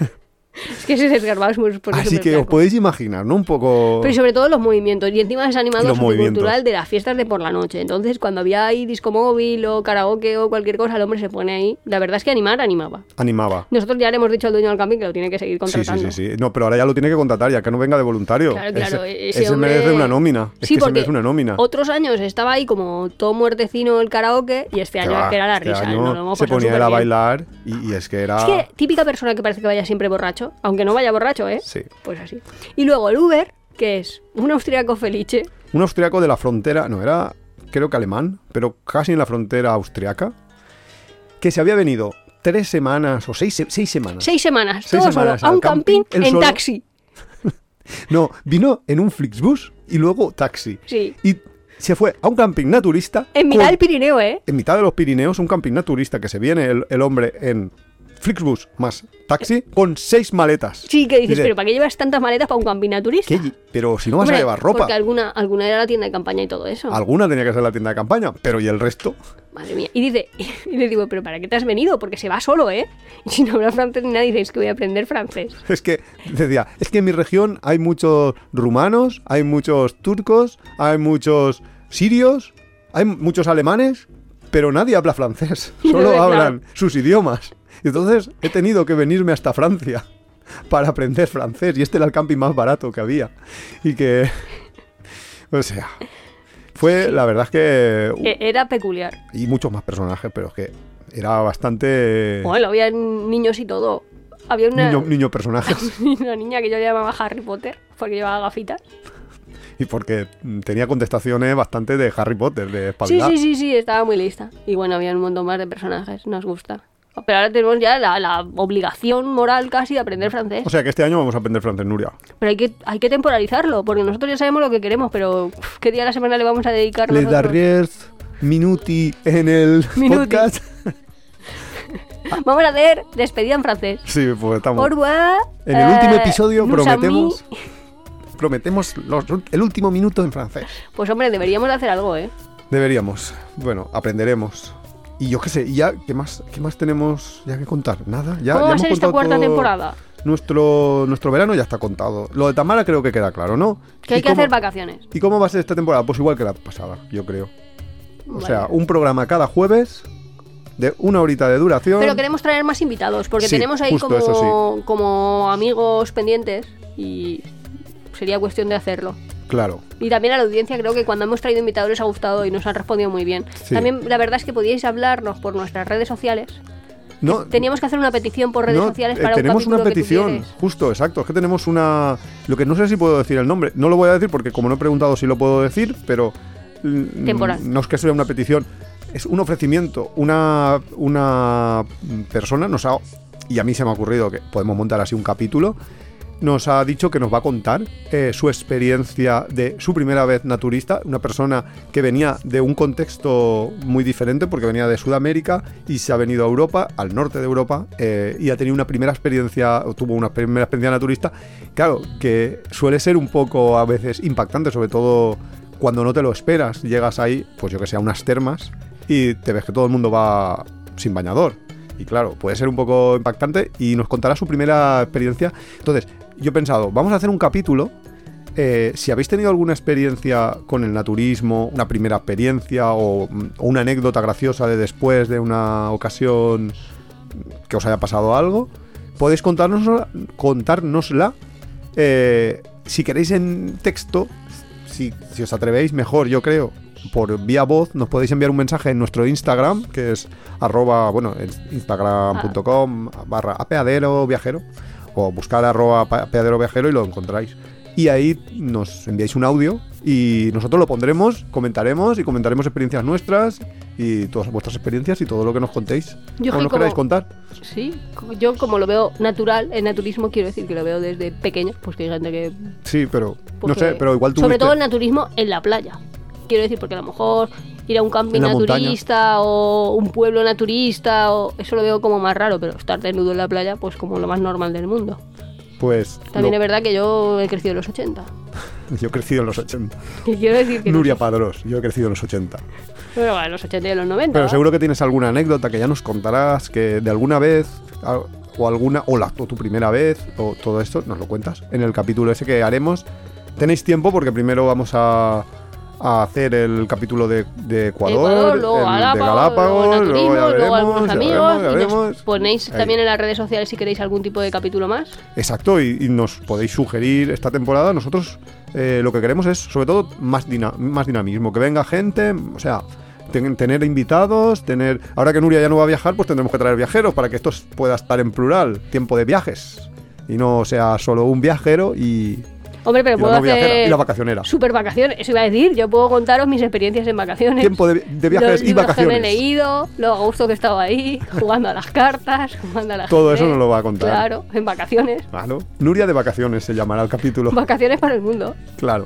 Es que ese desgarbado es muy... es Así que os podéis imaginar, ¿no? Un poco. Pero sobre todo los movimientos. Y encima es movimientos. sociocultural de las fiestas de por la noche. Entonces, cuando había ahí disco móvil o karaoke o cualquier cosa, el hombre se pone ahí. La verdad es que animar, animaba. Animaba. Nosotros ya le hemos dicho al dueño del camping que lo tiene que seguir Sí, sí, contratando. sí, sí. No, pero ahora ya lo tiene que contratar, ya que no venga de voluntario. Claro, claro, Ese, ese ese hombre- merece una nómina. Es Sí, que se porque merece una nómina. Otros años estaba ahí como todo muertecino el karaoke y este año es que era la este risa. año se ponía él a bailar y, y es que era. Es que típica persona que parece que vaya siempre borracho, aunque no vaya borracho, ¿eh? Sí. Pues así. Y luego el Uber, que es un austriaco felice. Un austriaco de la frontera, no, era creo que alemán, pero casi en la frontera austriaca, que se había venido tres semanas o seis, se- seis semanas. Seis semanas, Seis todo semanas solo, a un camping, en solo. taxi. [laughs] No, vino en un Flixbus y luego taxi. Sí. Y se fue a un camping naturista. En mitad con- del Pirineo, ¿eh? en mitad de los Pirineos, un camping naturista que se viene el, el hombre en Flixbus más taxi con seis maletas. Sí, que dices, Dice, pero ¿para qué llevas tantas maletas para un camping naturista? ¿qué? Pero si no vas Hombre, a llevar ropa. Porque alguna, alguna era la tienda de campaña y todo eso. Alguna tenía que ser la tienda de campaña, pero ¿y el resto? Madre mía. Y dice, [laughs] y le digo, ¿pero para qué te has venido? Porque se va solo, ¿eh? Y [laughs] si no hablas francés ni nada, dices que voy a aprender francés. [laughs] Es que, decía, es que en mi región hay muchos rumanos, hay muchos turcos, hay muchos sirios, hay muchos alemanes, pero nadie habla francés. Solo hablan sus idiomas. Entonces he tenido que venirme hasta Francia para aprender francés. Y este era el camping más barato que había. Y que... O sea... Fue, la verdad es que... E- Era peculiar. Y muchos más personajes, pero es que era bastante... Bueno, había niños y todo. Había una, Niño, niño personajes. [laughs] una niña que yo llamaba Harry Potter porque llevaba gafitas. Y porque tenía contestaciones bastante de Harry Potter, de Sí, espabilar. sí, sí, sí, estaba muy lista. Y bueno, había un montón más de personajes, nos gusta. Pero ahora tenemos ya la, la obligación moral casi de aprender francés. O sea que este año vamos a aprender francés, Nuria. Pero hay que, hay que temporalizarlo, porque nosotros ya sabemos lo que queremos, pero uf, ¿qué día de la semana le vamos a dedicar Les darriers minuti en el [laughs] Minuti. podcast. [laughs] Vamos a hacer despedida en francés. Sí, pues estamos. Au revoir. En el último eh, episodio prometemos [laughs] prometemos los- el último minuto en francés. Pues hombre, deberíamos de hacer algo, ¿eh? Deberíamos. Bueno, aprenderemos. Y yo qué sé, y ya, ¿qué más, qué más tenemos ya que contar? Nada, ya, ¿Cómo ya va a ser esta cuarta temporada? Nuestro, nuestro verano ya está contado. Lo de Tamara creo que queda claro, ¿no? Que hay ¿Y que cómo- hacer vacaciones. ¿Y cómo va a ser esta temporada? Pues igual que la pasada, yo creo. O Vale. sea, un programa cada jueves de una horita de duración. Pero queremos traer más invitados, porque Sí, tenemos ahí como, como amigos pendientes y sería cuestión de hacerlo. Claro. Y también a la audiencia creo que cuando hemos traído invitados les ha gustado y nos han respondido muy bien. Sí. También la verdad es que podíais hablarnos por nuestras redes sociales. No, Teníamos que hacer una petición por redes no, sociales eh, para tenemos una petición, justo, exacto. Es que tenemos una. Lo que no sé si puedo decir el nombre. No lo voy a decir porque, como no he preguntado si lo puedo decir, pero. mm, Temporal. No es que sea una petición, es un ofrecimiento. Una, una persona nos ha. Y a mí se me ha ocurrido que podemos montar así un capítulo. Nos ha dicho que nos va a contar eh, su experiencia de su primera vez naturista. Una persona que venía de un contexto muy diferente porque venía de Sudamérica y se ha venido a Europa, al norte de Europa, eh, y ha tenido una primera experiencia, tuvo una primera experiencia naturista. Claro, que suele ser un poco a veces impactante, sobre todo cuando no te lo esperas. Llegas ahí, pues yo que sé, a unas termas y te ves que todo el mundo va sin bañador. Y claro, puede ser un poco impactante y nos contará su primera experiencia. Entonces, yo he pensado, vamos a hacer un capítulo. eh, si habéis tenido alguna experiencia con el naturismo, una primera experiencia o, o una anécdota graciosa de después de una ocasión que os haya pasado algo, podéis contárnosla, contárnosla eh, si queréis en texto, si, si os atrevéis, mejor, yo creo. Por vía voz nos podéis enviar un mensaje en nuestro Instagram, que es arroba, bueno, instagram.com barra apeadero viajero, o buscar arroba apeadero viajero y lo encontráis. Y ahí nos enviáis un audio y nosotros lo pondremos, comentaremos y comentaremos experiencias nuestras y todas vuestras experiencias y todo lo que nos contéis. Yo o nos como- queráis contar. Sí, yo como lo veo natural, el naturismo quiero decir que lo veo desde pequeña, pues que hay gente que... Sí, pero no sé, pero igual tú Sobre viste- todo el naturismo en la playa. Quiero decir, porque a lo mejor ir a un camping montaña. naturista o un pueblo naturista, o eso lo veo como más raro, pero estar desnudo en la playa, pues como lo más normal del mundo. pues También lo- es verdad que yo he crecido en los 80. [laughs] yo he crecido en los 80. Que [laughs] quiero decir que... no Nuria sé. Padrós, yo he crecido en los 80. Pero bueno, en los 80 y en los 90. Pero ¿va? seguro que tienes alguna anécdota que ya nos contarás, que de alguna vez, o alguna, o, la, o tu primera vez, o todo esto, nos lo cuentas en el capítulo ese que haremos. Tenéis tiempo porque primero vamos a, a hacer el capítulo de, de Ecuador, Ecuador, luego el de Galápagos, luego naturismo, luego veremos, algunos ya amigos. veremos, ya y nos veremos. ponéis Ahí. también en las redes sociales si queréis algún tipo de capítulo más. Exacto, y, y nos podéis sugerir esta temporada. Nosotros eh, lo que queremos es, sobre todo, más, dina- más dinamismo, que venga gente, o sea, ten- tener invitados, tener... Ahora que Nuria ya no va a viajar, pues tendremos que traer viajeros para que esto pueda estar en plural, tiempo de viajes, y no sea solo un viajero y, Hombre, pero y la puedo no viajera, y la hacer vacacionera. super vacaciones. Eso iba a decir, yo puedo contaros mis experiencias en vacaciones. Tiempo de, de viajes los y libros que me he vacaciones. leído, lo a gusto que he estado ahí, jugando a las cartas, jugando a las Todo eso nos lo va a contar. Claro, en vacaciones. Claro. Nuria de vacaciones se llamará el capítulo. Vacaciones para el mundo. Claro.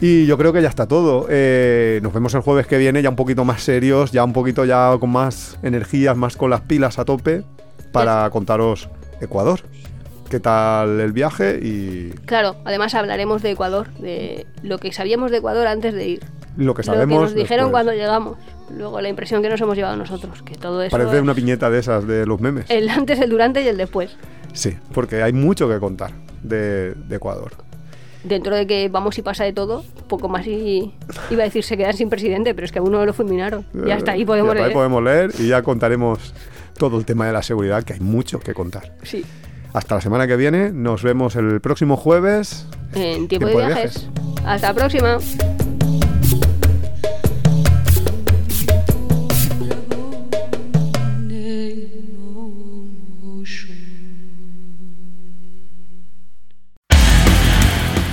Y yo creo que ya está todo. Eh, nos vemos el jueves que viene ya un poquito más serios, ya un poquito ya con más energías, más con las pilas a tope para contaros Ecuador. ¿Qué tal el viaje? Y Claro, además hablaremos de Ecuador, de lo que sabíamos de Ecuador antes de ir. lo que lo sabemos. que nos dijeron después. cuando llegamos. Luego la impresión que nos hemos llevado nosotros, que todo eso Parece es una piñeta de esas de los memes. el antes, el durante y el después. Sí, porque hay mucho que contar de, de Ecuador. Dentro de que vamos y pasa de todo, poco más y iba a decir se quedan sin presidente, pero es que a uno lo fulminaron. Ya hasta ahí podemos Y hasta ahí leer. podemos leer y ya contaremos todo el tema de la seguridad, que hay mucho que contar. Sí. Hasta la semana que viene, nos vemos el próximo jueves. En tiempo, Tiempo de de viajes. Hasta la próxima.